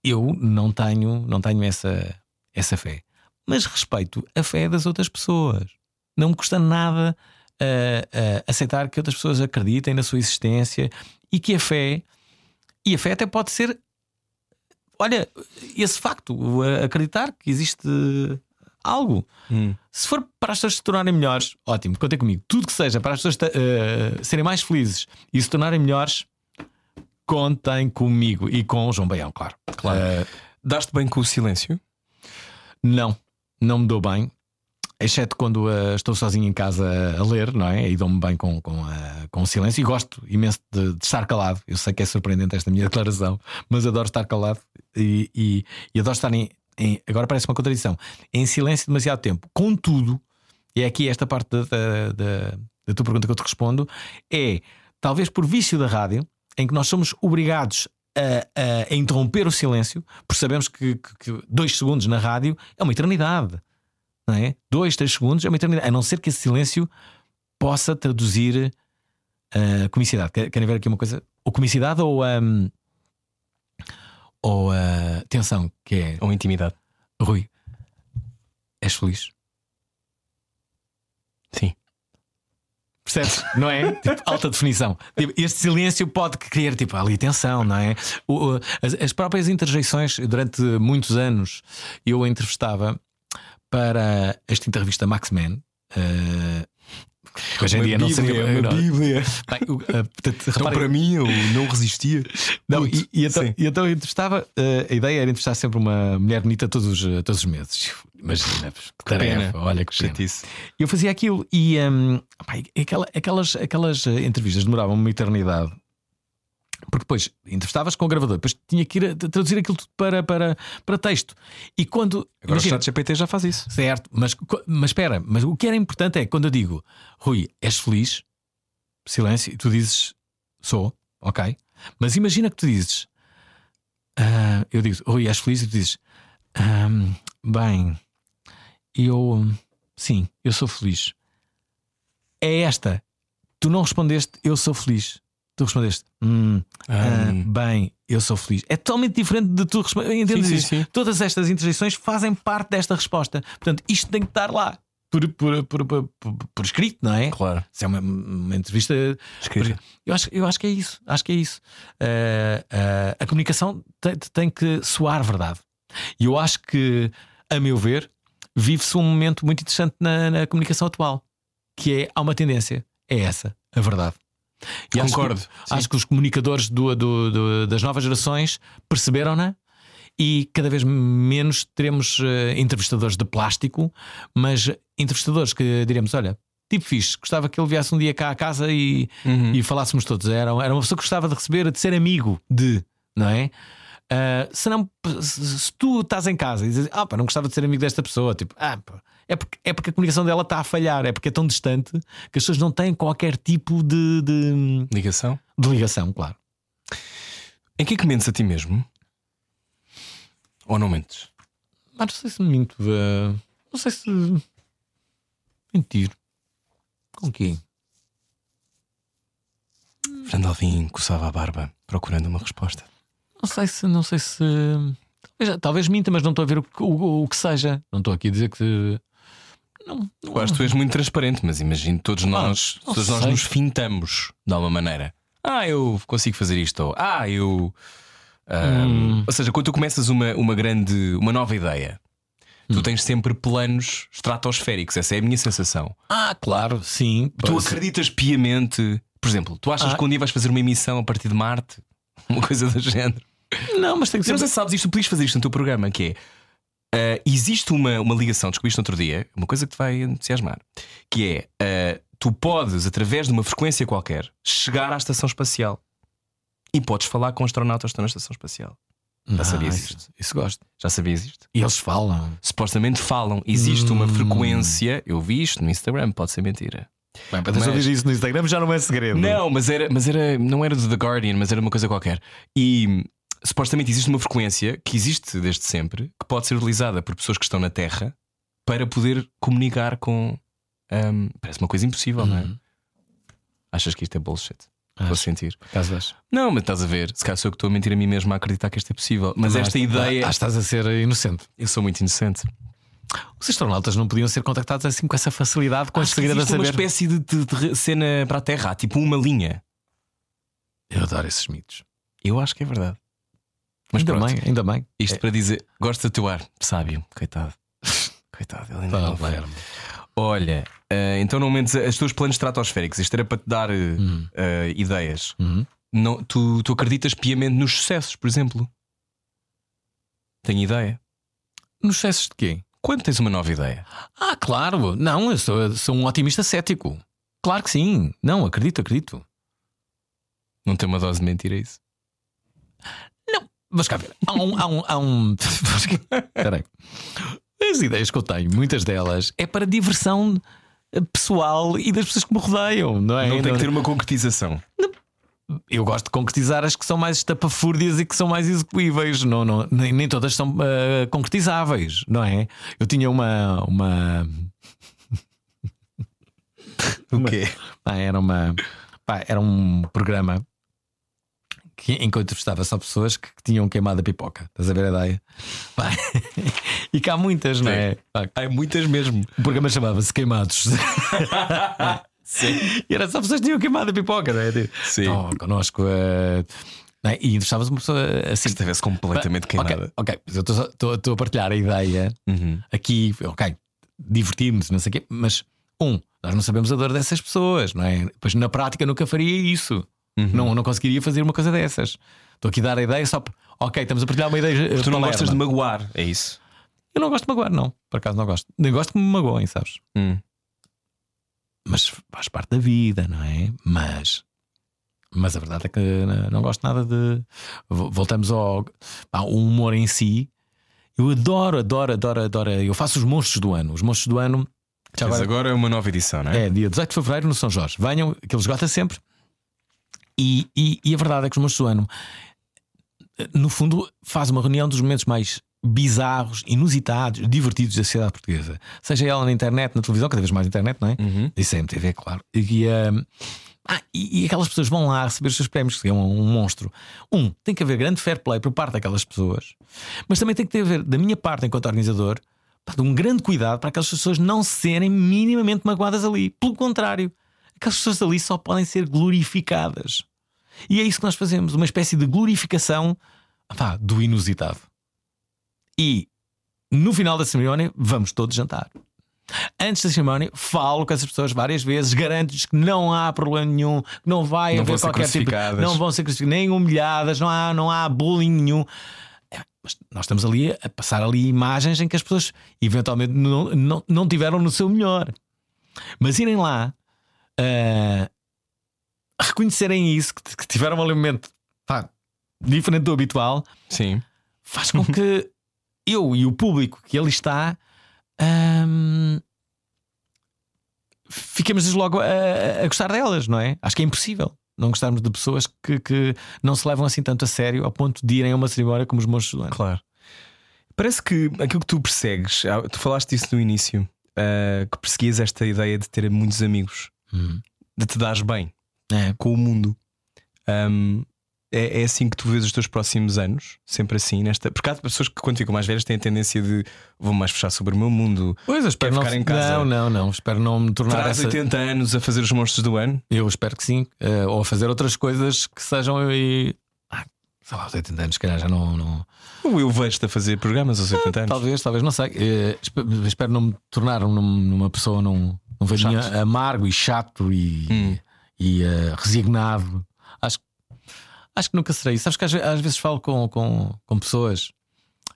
eu não tenho, não tenho essa, essa fé. Mas respeito a fé das outras pessoas. Não me custa nada uh, uh, aceitar que outras pessoas acreditem na sua existência e que a fé, e a fé até pode ser, olha, esse facto, acreditar que existe algo. Hum. Se for para as pessoas se tornarem melhores, ótimo, contem comigo. Tudo que seja para as pessoas uh, serem mais felizes e se tornarem melhores, contem comigo e com o João Baião, claro. claro. Uh, Daste bem com o silêncio? Não, não me dou bem exceto quando uh, estou sozinho em casa a ler, não é? E dou-me bem com, com, com o silêncio e gosto imenso de, de, estar calado. Eu sei que é surpreendente esta minha declaração, mas adoro estar calado e, e, e adoro estar em, em, Agora parece uma contradição. Em silêncio demasiado tempo. Contudo, e é aqui esta parte da, da, da, da tua pergunta que eu te respondo: é talvez por vício da rádio, em que nós somos obrigados a, a, interromper o silêncio, porque sabemos que, que, que, dois segundos na rádio é uma eternidade não é? Dois, três segundos é uma eternidade. A não ser que esse silêncio possa traduzir a uh, comicidade. Querem ver aqui uma coisa? Ou comicidade ou. Um, ou a tensão, que é. Ou intimidade. Rui, és feliz? Sim. Percebes? Não é? Tipo, alta definição. Tipo, este silêncio pode criar tipo, ali tensão, não é? O, as, as, próprias interjeições, durante muitos anos, eu entrevistava para esta entrevista Max Man. Uh, hoje em dia não seria uma. Bíblia. Bem, uh, portanto, então, para mim, eu não resistia. Não, e, e, então, e então eu entrevistava. Uh, a ideia era entrevistar sempre uma mulher bonita todos os, todos os meses. Imagina, que tarefa, pena. olha que chatice. Eu fazia aquilo e um, aquela, aquelas, aquelas entrevistas demoravam uma eternidade. Porque depois entrevistavas com o gravador, depois tinha que ir traduzir aquilo tudo para, para, para texto. E quando. Agora imagina, o GPT já faz isso. Certo, mas, mas espera, mas o que era importante é quando eu digo, Rui, és feliz? Silêncio, e tu dizes, sou, ok. Mas imagina que tu dizes, uh, eu digo, Rui, és feliz? E tu dizes, um, bem, eu. Sim, eu sou feliz. É esta. Tu não respondeste, eu sou feliz. Tu respondeste, hum, ah, bem, eu sou feliz. É totalmente diferente de tu responder. Entendes sim, sim, sim. Todas estas interjeições fazem parte desta resposta. Portanto, isto tem que estar lá. Por, por, por, por, por escrito, não é? Claro. Se é uma, uma entrevista escrita. Eu acho, eu acho que é isso. Acho que é isso. Uh, uh, a comunicação tem, tem que soar verdade. E eu acho que, a meu ver, vive-se um momento muito interessante na, na comunicação atual. Que é, há uma tendência. É essa, a verdade. E Concordo. Acho que, acho que, os comunicadores do, do, do, das novas gerações perceberam-na e cada vez menos teremos uh, entrevistadores de plástico, mas entrevistadores que diremos: olha, tipo fixe, gostava que ele viesse um dia cá à casa e, uhum. e falássemos todos. Era, era uma pessoa que gostava de receber, de ser amigo de, não é? Uh, se, não, se tu estás em casa e dizes, ah, pá, não gostava de ser amigo desta pessoa, tipo, ah, pá, é, porque, é porque a comunicação dela está a falhar, é porque é tão distante que as pessoas não têm qualquer tipo de, de... ligação. De ligação, claro. Em que é que mentes a ti mesmo? Ou não mentes? Ah, não sei se minto. Uh, não sei se. Mentir. Com quem? Fernando Alvim coçava a barba procurando uma resposta. Não sei se. Não sei se. Talvez, talvez minta, mas não estou a ver o, o, o que seja. Não estou aqui a dizer que. Não, não eu acho que tu és muito transparente, mas imagino todos ah, nós, todos nós nos fintamos de alguma maneira. Ah, eu consigo fazer isto. Ou, ah, eu. hum. Ou seja, quando tu começas uma, uma grande, uma nova ideia, hum. tu tens sempre planos estratosféricos. Essa é a minha sensação. Ah, claro, sim. Tu acreditas piamente. Por exemplo, tu achas ah. que um dia vais fazer uma emissão a partir de Marte? Uma coisa do género. Não, mas tem que ser. Não sei se sabes isto, podias fazer isto no teu programa, que é. Uh, existe uma, uma ligação, descobriste no outro dia, uma coisa que te vai entusiasmar, que é uh, tu podes, através de uma frequência qualquer, chegar à estação espacial e podes falar com astronautas que estão na estação espacial. Já Ah, sabias isso, isto? isso gosto. Já sabias isto? E eles falam. Supostamente falam. Existe uma Hum. frequência. Eu vi isto no Instagram, pode ser mentira. Bem, para Mas- ouvir isso no Instagram já não é segredo. Não, mas era, mas era, não era do The Guardian, mas era uma coisa qualquer. E supostamente existe uma frequência que existe desde sempre, que pode ser utilizada por pessoas que estão na Terra para poder comunicar com. hum, parece uma coisa impossível, não é? Uhum. Achas que isto é bullshit? Vou sentir. Caso. Não, mas estás a ver. Se calhar sou eu que estou a mentir a mim mesmo a acreditar que isto é possível. Mas esta ideia. Que estás a ser inocente. Eu sou muito inocente. Os astronautas não podiam ser contactados assim com essa facilidade, com Acho que segredo a existe uma saber. espécie de, de- de cena para a Terra, tipo uma linha. Eu adoro esses mitos. Eu acho que é verdade. Mas ainda pronto, bem, ainda bem. isto para dizer, gosta do teu ar, sábio, coitado. Coitado, ele ainda Tá, não. Palermo. Olha, eh, então não mentes os teus planos estratosféricos, isto era para te dar Hum. eh, ideias. Uhum. Não, tu, tu acreditas piamente nos sucessos, por exemplo? Tenho ideia. Nos excessos de quê? Quando tens uma nova ideia? Ah, claro. Não, eu sou, sou um otimista cético. Claro que sim. Não, acredito, acredito. Não tem uma dose de mentira é isso? Mas cá ver. Há um. Há um, há um... Espera aí. As ideias que eu tenho, muitas delas, é para diversão pessoal e das pessoas que me rodeiam, não é? não tem que ter uma concretização. Eu gosto de concretizar as que são mais estapafúrdias e que são mais execuíveis. Não, não, nem, nem todas são ah, concretizáveis, não é? Eu tinha uma. uma O quê? era uma. pá, era um programa que, em que eu entrevistava só pessoas que, que tinham queimado a pipoca. Estás a ver a ideia? Pá, e cá há muitas, não é? Pá, Há muitas mesmo. o programa chamava-se Queimados. Sim. e era só pessoas que tinham queimado a pipoca, não é? Tipo, Sim. "Então, connosco. eh", não é? E entrevistavas uma pessoa assim. Se estivesse completamente queimada. Ok, mas eu estou a partilhar a ideia Uhum. aqui, ok, divertimos, não sei o quê, mas um, nós não sabemos a dor dessas pessoas, não é? Pois na prática nunca faria isso. Uhum. Não, não conseguiria fazer uma coisa dessas. Estou aqui a dar a ideia só ok, estamos a partilhar uma ideia. eh, Tu não gostas de magoar, é isso? Eu não gosto de magoar, não. Por acaso não gosto. Nem gosto que me magoem, sabes? Hum. Mas faz parte da vida, não é? Mas. Mas a verdade é que não, não gosto nada de. Vo- Voltamos ao. pá, o humor em si. Eu adoro, adoro, adoro, adoro. Eu faço os monstros do ano. Os monstros do ano. Mas agora, agora é uma nova edição, não é? é dia 18 de fevereiro no São Jorge. Venham, que ele esgota sempre. E, e, e a verdade é que os ano, no fundo, faz uma reunião dos momentos mais bizarros, inusitados, divertidos da sociedade portuguesa. Seja ela na internet, na televisão, cada vez mais na internet, não é? Uhum. Isso é MTV, claro. E, hum, ah, e, e aquelas pessoas vão lá receber os seus prémios, que é um, um monstro. Um, tem que haver grande fair play por parte daquelas pessoas, mas também tem que haver, da minha parte, enquanto organizador, um grande cuidado para aquelas pessoas não serem minimamente magoadas ali. Pelo contrário, aquelas pessoas ali só podem ser glorificadas. E é isso que nós fazemos, uma espécie de glorificação pá, do inusitado. E no final da cerimónia, vamos todos jantar. Antes da cerimónia, falo com essas pessoas várias vezes, garanto-lhes que não há problema nenhum, que não vai Não haver qualquer tipo, crucificadas. não vão ser crucificadas, nem humilhadas, não há, não há bullying nenhum. É, Mas nós estamos ali a passar ali imagens em que as pessoas eventualmente não, não, não tiveram no seu melhor. Mas irem lá ah, reconhecerem isso, que, que tiveram um momento pá, diferente do habitual, Sim. faz com que eu e o público que ali está fiquemos desde logo a, a gostar delas, não é? Acho que é impossível não gostarmos de pessoas que, que não se levam assim tanto a sério ao ponto de irem a uma cerimónia como os monstros do ano. Claro. Parece que aquilo que tu persegues, tu falaste disso no início, ah, que perseguias esta ideia de ter muitos amigos, Hum. de te dares bem É. com o mundo. Ahm, é, é assim que tu vês os teus próximos anos, sempre assim, nesta. Porque há pessoas que, quando ficam mais velhas, têm a tendência de vou mais fechar sobre o meu mundo. Pois, eu espero não, ficar em casa? não, não, não, espero não me tornar Traz essa... 80 anos a fazer os monstros do ano. Eu espero que sim, eh, ou a fazer outras coisas que sejam e... ah, sei lá, aos 80 anos, se calhar já não- não, Ou eu vejo-te a fazer programas aos 80 anos. Talvez, talvez, não sei. Espe- espero não me tornar num- numa pessoa num, num velhinho Chato. amargo e chato e, Hum. e eh, resignado. Acho, acho que nunca serei. Sabes que às, às vezes falo com, com, com pessoas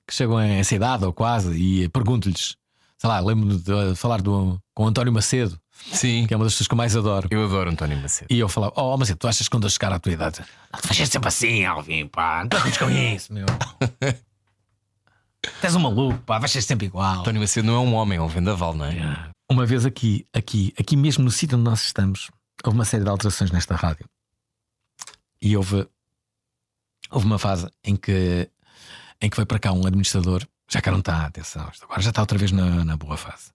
que chegam a essa idade ou quase e pergunto-lhes sei lá, lembro-me de falar do, com o António Macedo, Sim. que é uma das pessoas que eu mais adoro. Eu adoro António Macedo. E eu falava, oh, Macedo, tu achas que quando eu chegar à tua idade, tu fazes sempre assim, Alvin, pá, não estás com isso, meu. Tens um maluco, pá, vais ser sempre igual. António Macedo não é um homem, é um vendaval, não é? Uma vez aqui, aqui, aqui mesmo no sítio onde nós estamos, houve uma série de alterações nesta rádio. E houve, houve uma fase em que, em que foi para cá um administrador, já cá não está, atenção, agora já está outra vez na, na boa fase.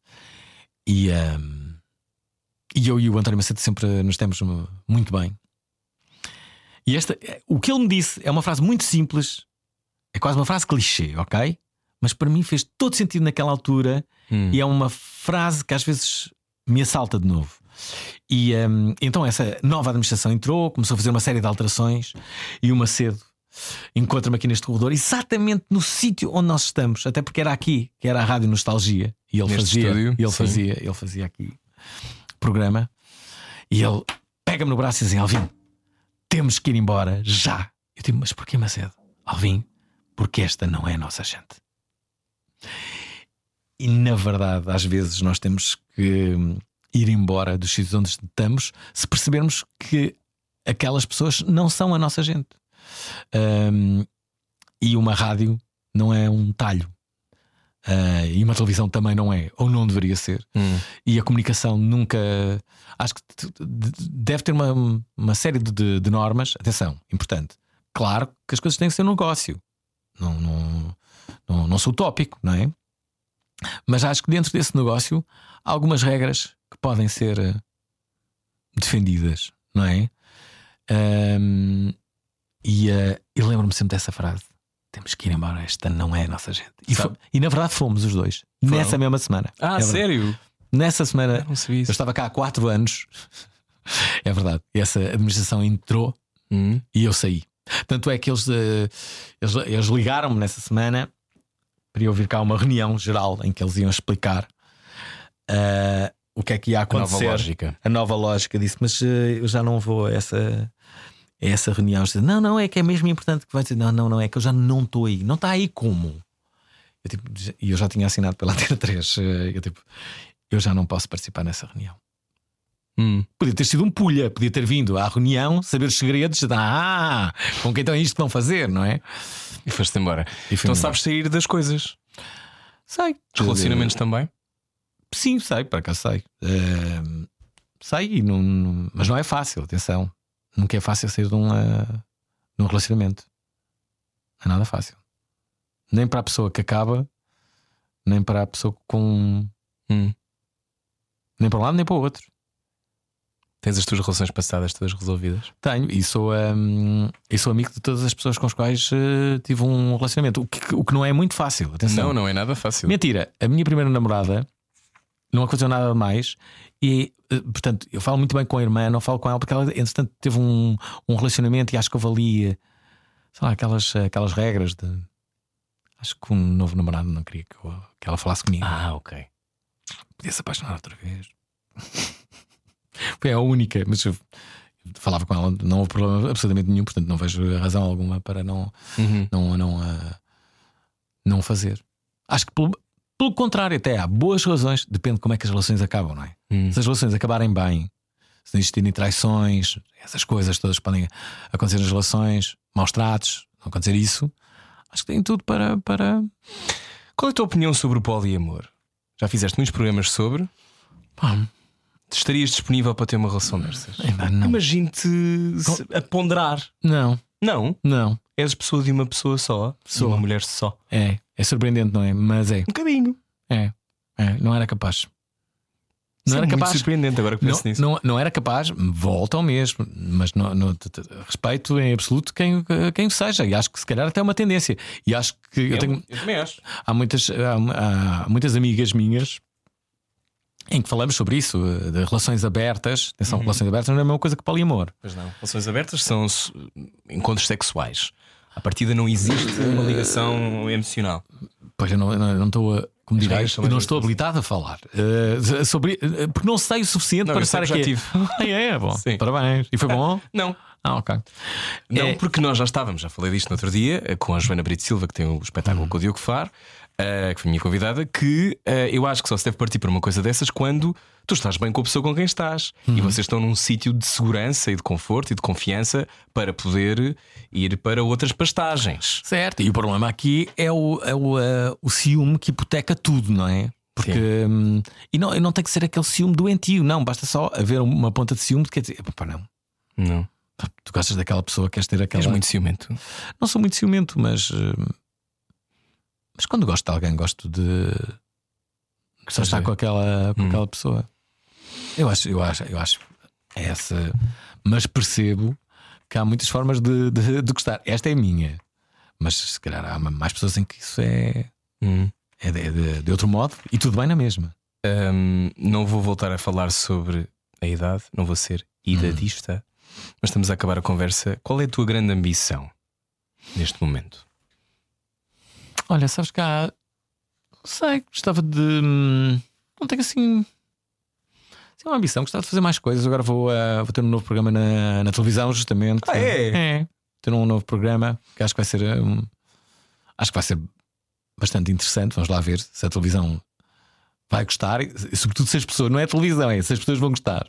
E, hum, e eu e o António Macedo sempre nos temos muito bem. E esta, o que ele me disse é uma frase muito simples, é quase uma frase clichê, ok? Mas para mim fez todo sentido naquela altura Hum. e é uma frase que às vezes me assalta de novo. E hum, então essa nova administração entrou, começou a fazer uma série de alterações e o Macedo encontra-me aqui neste corredor, exatamente no sítio onde nós estamos, até porque era aqui, que era a Rádio Nostalgia, e ele Neste fazia, estúdio, ele sim. fazia, ele fazia aqui programa, e ele pega-me no braço e diz: Alvin, temos que ir embora já. Eu digo, mas porquê Macedo? Alvin, porque esta não é a nossa gente. E na verdade, às vezes nós temos que hum, ir embora dos sítios onde estamos se percebermos que aquelas pessoas não são a nossa gente. Hum, e uma rádio não é um talho. Ah, e uma televisão também não é, ou não deveria ser. Hum. E a comunicação nunca. Acho que deve ter uma, uma série de- de, de normas. Atenção, importante. Claro que as coisas têm que ser um negócio. Não, não, não, não sou utópico, não é? Mas acho que dentro desse negócio há algumas regras que podem ser eh, defendidas, não é? Ahm, e eu lembro-me sempre dessa frase: temos que ir embora, esta não é a nossa gente. E, e na verdade fomos os dois, Foram? nessa mesma semana. Ah, É sério? Nessa semana, eu isso. estava cá há quatro anos, é verdade. E essa administração entrou Hum. e eu saí. Tanto é que eles, eh, eles, eles ligaram-me nessa semana para eu vir cá uma reunião geral em que eles iam explicar eh, o que é que ia A nova acontecer. lógica. A nova lógica disse, mas eh, eu já não vou a essa, a essa reunião. Eu disse, não, não, é que é mesmo importante que vai dizer, não, não, não, é que eu já não estou aí. Não está aí como? Eu, tipo, E eu já tinha assinado pela Antena 3. eh, Eu, tipo, eu já não posso participar nessa reunião. Hum. Podia ter sido um pulha, podia ter vindo à reunião, saber os segredos, ah, com quem então é isto que vão fazer, não é? E foste embora. E Então embora. sabes sair das coisas. Sei. Dos relacionamentos também. Sim, sei, para cá sei. Ehm, sei, não, não- mas não é fácil, atenção. Nunca é fácil sair de um, eh, de um relacionamento. Não é nada fácil. Nem para a pessoa que acaba, nem para a pessoa com. Hum. Nem para um lado, nem para o outro. Tens as tuas relações passadas todas resolvidas. Tenho, e sou, hum, e sou amigo de todas as pessoas com as quais eh, tive um relacionamento. O que, o que não é muito fácil, atenção. Não, não é nada fácil. Mentira, a minha primeira namorada não aconteceu nada mais. E, eh, portanto, eu falo muito bem com a irmã, não falo com ela porque ela, entretanto, teve um, um relacionamento e acho que eh, sei lá, aquelas, aquelas regras de. Acho que um novo namorado não queria que, eu- que ela falasse comigo. Ah, ok. Podia se apaixonar outra vez. Foi a única, mas eu falava com ela, não houve problema absolutamente nenhum, portanto não vejo razão alguma para não, Uhum. não, não, ah, não fazer. Acho que pelo, pelo contrário, até há boas razões, depende de como é que as relações acabam, não é? Hum. Se as relações acabarem bem, se não existirem traições, essas coisas todas podem acontecer nas relações, maus tratos, não acontecer isso, acho que tem tudo para. para... Qual é a tua opinião sobre o poliamor? Já fizeste muitos programas sobre. Pá, Estarias disponível para ter uma relação dessas? não. Se- a ponderar. não, Não, não. és pessoa de uma pessoa só. De Sou. uma mulher só. É, é surpreendente, não é? Mas é, Um bocadinho. é, é, não era capaz. Não Não era muito capaz. surpreendente agora que Não, penso nisso. não, não era capaz, volta ao mesmo, mas não, não- t- respeito em absoluto quem, quem seja, e acho que se calhar até é uma tendência. E acho que eu tenho, eu também acho. há, muitas, há, há muitas amigas minhas em que falamos sobre isso, eh, de relações abertas. Atenção, relações abertas não é a mesma coisa que poliamor. Pois não. Relações abertas são encontros sexuais. A partida não existe uma ligação emocional. Pois eu não, eu não, estou a. Como dirás, não estou habilitado a falar eh, sobre, eh, porque não sei o suficiente Não, para estar aqui. tive. Ah, é, bom. Sim. Parabéns. E foi bom? Não. Ah, ok. Não, É. porque nós já estávamos, já falei disto no outro dia, com a Joana Brito Silva, que tem o espetáculo com o Diogo Faro. Uh, que foi minha convidada, que uh, eu acho que só se deve partir para uma coisa dessas quando tu estás bem com a pessoa com quem estás Uhum. e vocês estão num sítio de segurança e de conforto e de confiança para poder ir para outras pastagens. Certo, e o problema aqui é o, é o, eh, o ciúme que hipoteca tudo, não é? Porque hum, e não, e não tem que ser aquele ciúme doentio, não, basta só haver uma ponta de ciúme que quer dizer, pá, não, Não. tu gostas daquela pessoa, queres ter aquela. És muito ciumento. Não sou muito ciumento, mas. hum, Mas quando gosto de alguém, gosto de. Só estar com aquela, com Hum. aquela pessoa. Eu acho, eu acho, eu acho essa. Mas percebo que há muitas formas de, de, de gostar. Esta é a minha. Mas se calhar há mais pessoas em que isso é, Hum. é de, de- de outro modo e tudo bem na mesma. Um, não vou voltar a falar sobre a idade, não vou ser idadista, mas estamos a acabar a conversa. Qual é a tua grande ambição neste momento? Olha, sabes que há. Não sei, gostava de. hum, Não tenho assim. Tenho uma ambição, gostava de fazer mais coisas. Agora vou, ah, vou ter um novo programa na, na televisão, justamente. Ah, é? É. Ter um novo programa que acho que vai ser. hum, acho que vai ser bastante interessante. Vamos lá ver se a televisão vai gostar. E, sobretudo se as pessoas. Não é a televisão, é se as pessoas vão gostar.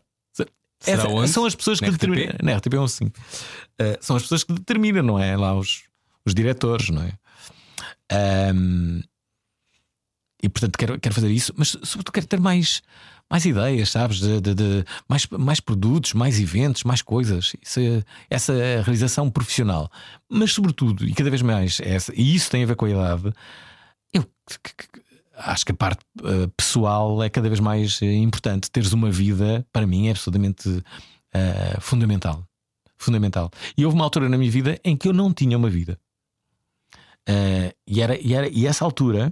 Essa- são as pessoas que determinam. Na RTP é um sim. Uh, são as pessoas que determinam, não é? Lá os, os diretores, não é? Um, e portanto quero, quero fazer isso, mas sobretudo quero ter mais, mais ideias, sabes? De, de- de- mais, mais produtos, mais eventos, mais coisas. Isso é- essa realização profissional. Mas sobretudo, e cada vez mais, essa, e isso tem a ver com a idade, eu que- que- acho que a parte eh, pessoal é cada vez mais importante. Teres uma vida, para mim, é absolutamente eh, fundamental. Fundamental. E houve uma altura na minha vida em que eu não tinha uma vida. Eh, e, era, e, era, e essa altura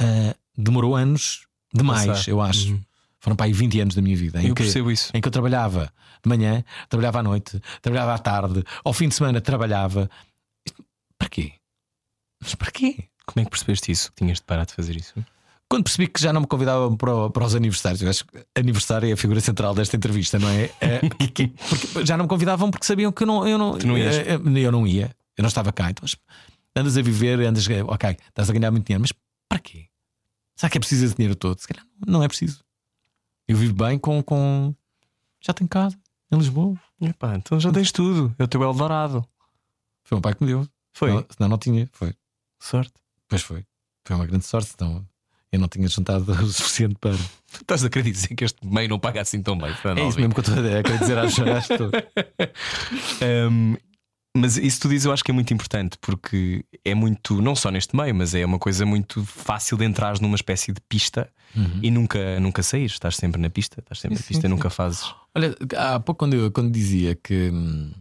eh, demorou anos demais, eu acho. Uhum. Foram para aí 20 anos da minha vida. Em Eu que, percebo isso. em que eu trabalhava de manhã, trabalhava à noite, trabalhava à tarde, ao fim de semana trabalhava. Para quê? Mas para quê? Como é que percebeste isso? Que tinhas de parar de fazer isso? Quando percebi que já não me convidavam para, para os aniversários, eu acho que aniversário é a figura central desta entrevista, não é? É, já não me convidavam porque sabiam que eu não, eu não, Tu não ias. eh, eu não ia, eu não estava cá. Então, andas a viver, andas, a- ok, estás a ganhar muito dinheiro, mas para quê? Será que é preciso esse dinheiro todo? Se calhar não é preciso. Eu vivo bem com. com... Já tenho casa em Lisboa. Epá, então já tens tudo. É o teu Eldorado. Foi o meu pai que me deu. Foi. Senão, senão não tinha. Foi. Sorte. Pois foi. Foi uma grande sorte, senão eu não tinha juntado o suficiente para. Estás a querer dizer que este meio não paga assim tão bem, É isso mesmo que eu estou a querer dizer às pessoas. Um, mas isso tu dizes eu acho que é muito importante porque é muito, não só neste meio, mas é uma coisa muito fácil de entrar numa espécie de pista e nunca, nunca saís. Estás sempre na pista, estás sempre Sim, na pista sim, e nunca fazes. Olha, há pouco quando, eu, quando dizia que, hum,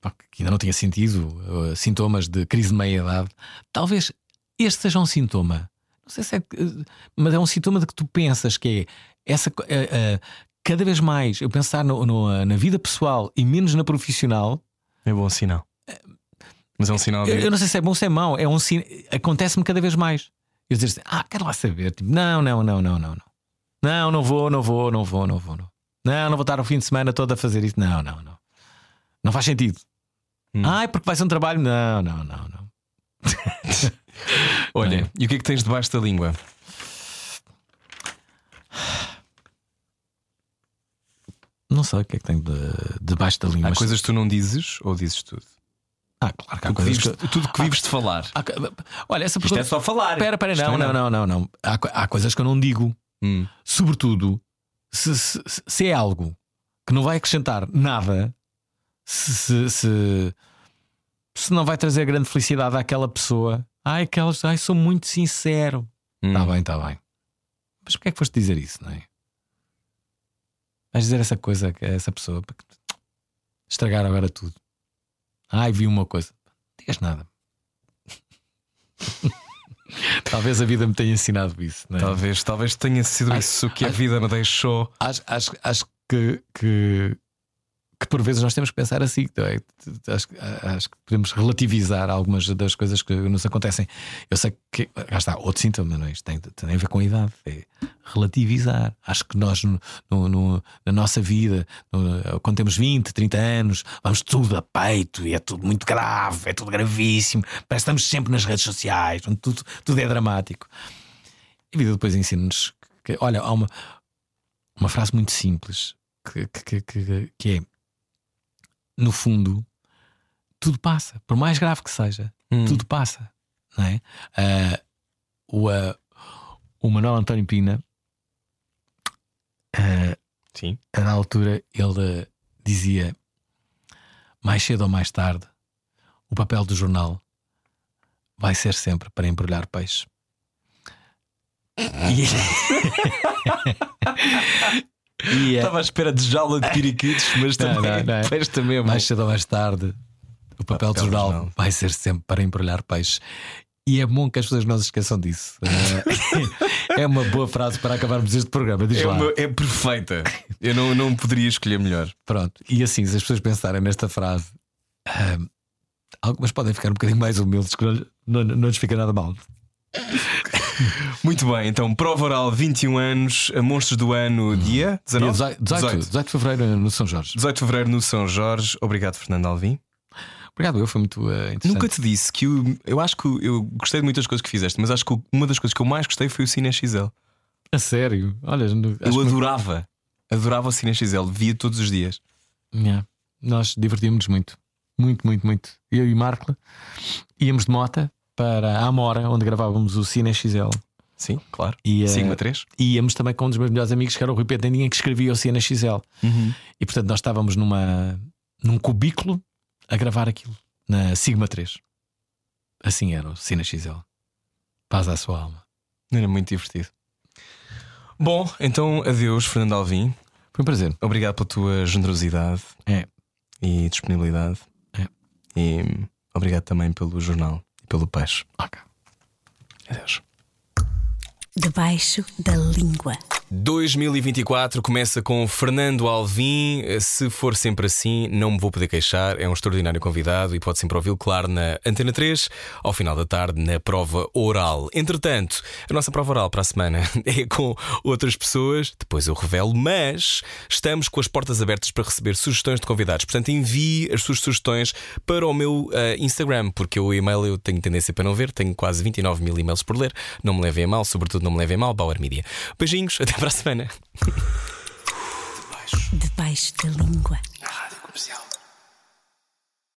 pá, que ainda não tinha sentido uh, sintomas de crise de meia-idade, talvez este seja um sintoma. Não sei se é. uh, Mas é um sintoma de que tu pensas que é essa. uh, uh, cada vez mais eu pensar no- no- na vida pessoal e menos na profissional. É bom sinal. Mas é um sinal de. Eu, eu não sei se é bom ou se é mau. É um sin... Acontece-me cada vez mais. Eu dizer assim, ah, quero lá saber. Tipo, não, não, não, não, não, não. Não, não vou, não vou, não vou, não vou. Não, não, não vou estar o fim de semana todo a fazer isso. Não, não, não. Não faz sentido. Hum. Ai, porque vai ser um trabalho. Não, não, não, não. Olha, Não é? e o que é que tens debaixo da língua? Não sei o que é que tem de, debaixo da língua. Há coisas que tu não dizes ou dizes tudo? Ah, claro que há coisas vives- que- Tudo que vives de falar. há co- Olha, essa Isto pergunta. é só falar. Espera, espera, Isto não, é não, não, não, não. Há, há coisas que eu não digo. Hum. sobretudo, se, se- se é algo que não vai acrescentar nada, se, se, se, não vai trazer grande felicidade àquela pessoa, ai, aquelas, ai, sou muito sincero. Hum. Está bem, está bem. Mas porquê é que foste dizer isso, não é? Vais dizer essa coisa a essa pessoa para que- estragar agora tudo. Ai, vi uma coisa. Não digas nada. Talvez a vida me tenha ensinado isso, não é? Talvez, talvez tenha sido Acho- isso que a acho- vida me deixou. acho, acho, acho que, que, que por vezes nós temos que pensar assim. É? Acho, acho, que podemos relativizar algumas das coisas que nos acontecem. Eu sei que. Já está, outro sintoma, não é? Isto tem, tem a ver com a idade. É relativizar. Acho que nós, no, no, na nossa vida, quando temos 20, 30 anos, vamos tudo a peito e é tudo muito grave, é tudo gravíssimo. Parece que estamos sempre nas redes sociais, tudo, tudo é dramático. E a vida depois ensina-nos que, olha, há uma, uma frase muito simples que, que, que, que é no fundo, tudo passa, por mais grave que seja, hum. tudo passa. Não é? Uh, o, uh, o Manuel António Pina, uh, Sim. na altura, ele dizia: mais cedo ou mais tarde, o papel do jornal vai ser sempre para embrulhar peixe. E... E é- Estava à espera de jaula de piriquitos, mas também, não, não, não. Peixe também é Mais cedo ou mais tarde, o papel, papel de jornal, jornal vai ser sempre para embrulhar peixe. E é bom que as pessoas não se esqueçam disso. é uma boa frase para acabarmos este programa. Diz é, lá. Uma, é perfeita. Eu não, não poderia escolher melhor. Pronto. E assim, se as pessoas pensarem nesta frase, um, algumas podem ficar um bocadinho mais humildes, que não, não, não lhes fica nada mal. Muito bem, então prova oral 21 anos, Monstros do Ano, dia 19? Dia 18, 18. 18 de fevereiro no São Jorge. 18 de fevereiro no São Jorge. Obrigado, Fernando Alvim. Obrigado, eu, foi muito uh, interessante. Nunca te disse que eu, eu acho que eu gostei de muitas coisas que fizeste, mas acho que uma das coisas que eu mais gostei foi o Cine XL. A sério? Olha, eu adorava, que... adorava o Cine XL, via todos os dias. Yeah. Nós divertimos-nos muito, muito, muito, muito. Eu e Marco íamos de mota para a Amora, onde gravávamos o Cine XL. Sim, claro. E, uh, Sigma 3. E íamos também com um dos meus melhores amigos, que era o Rui Pentendinha, que escrevia o Cine XL. Uhum. E portanto nós estávamos numa, num cubículo a gravar aquilo, na Sigma 3. Assim era o Cine XL. Paz à sua alma. Era muito divertido. Bom, então adeus, Fernando Alvim. Foi um prazer. Obrigado pela tua generosidade é. e disponibilidade. É. E obrigado também pelo jornal pelo peixe. Ok. Adeus. Debaixo da língua. 2024 começa com Fernando Alvim. Se for sempre assim, não me vou poder queixar. É um extraordinário convidado e pode sempre ouvi-lo, claro, na Antena 3, ao final da tarde, na prova oral. Entretanto, a nossa prova oral para a semana é com outras pessoas, depois eu revelo, mas estamos com as portas abertas para receber sugestões de convidados. Portanto, envie as suas sugestões para o meu uh, Instagram, porque o e-mail eu tenho tendência para não ver, tenho quase 29 mil e-mails por ler. Não me levem a mal, sobretudo não me levem a mal, Bauer Media. Beijinhos, até para a semana. Debaixo da língua. Na rádio comercial.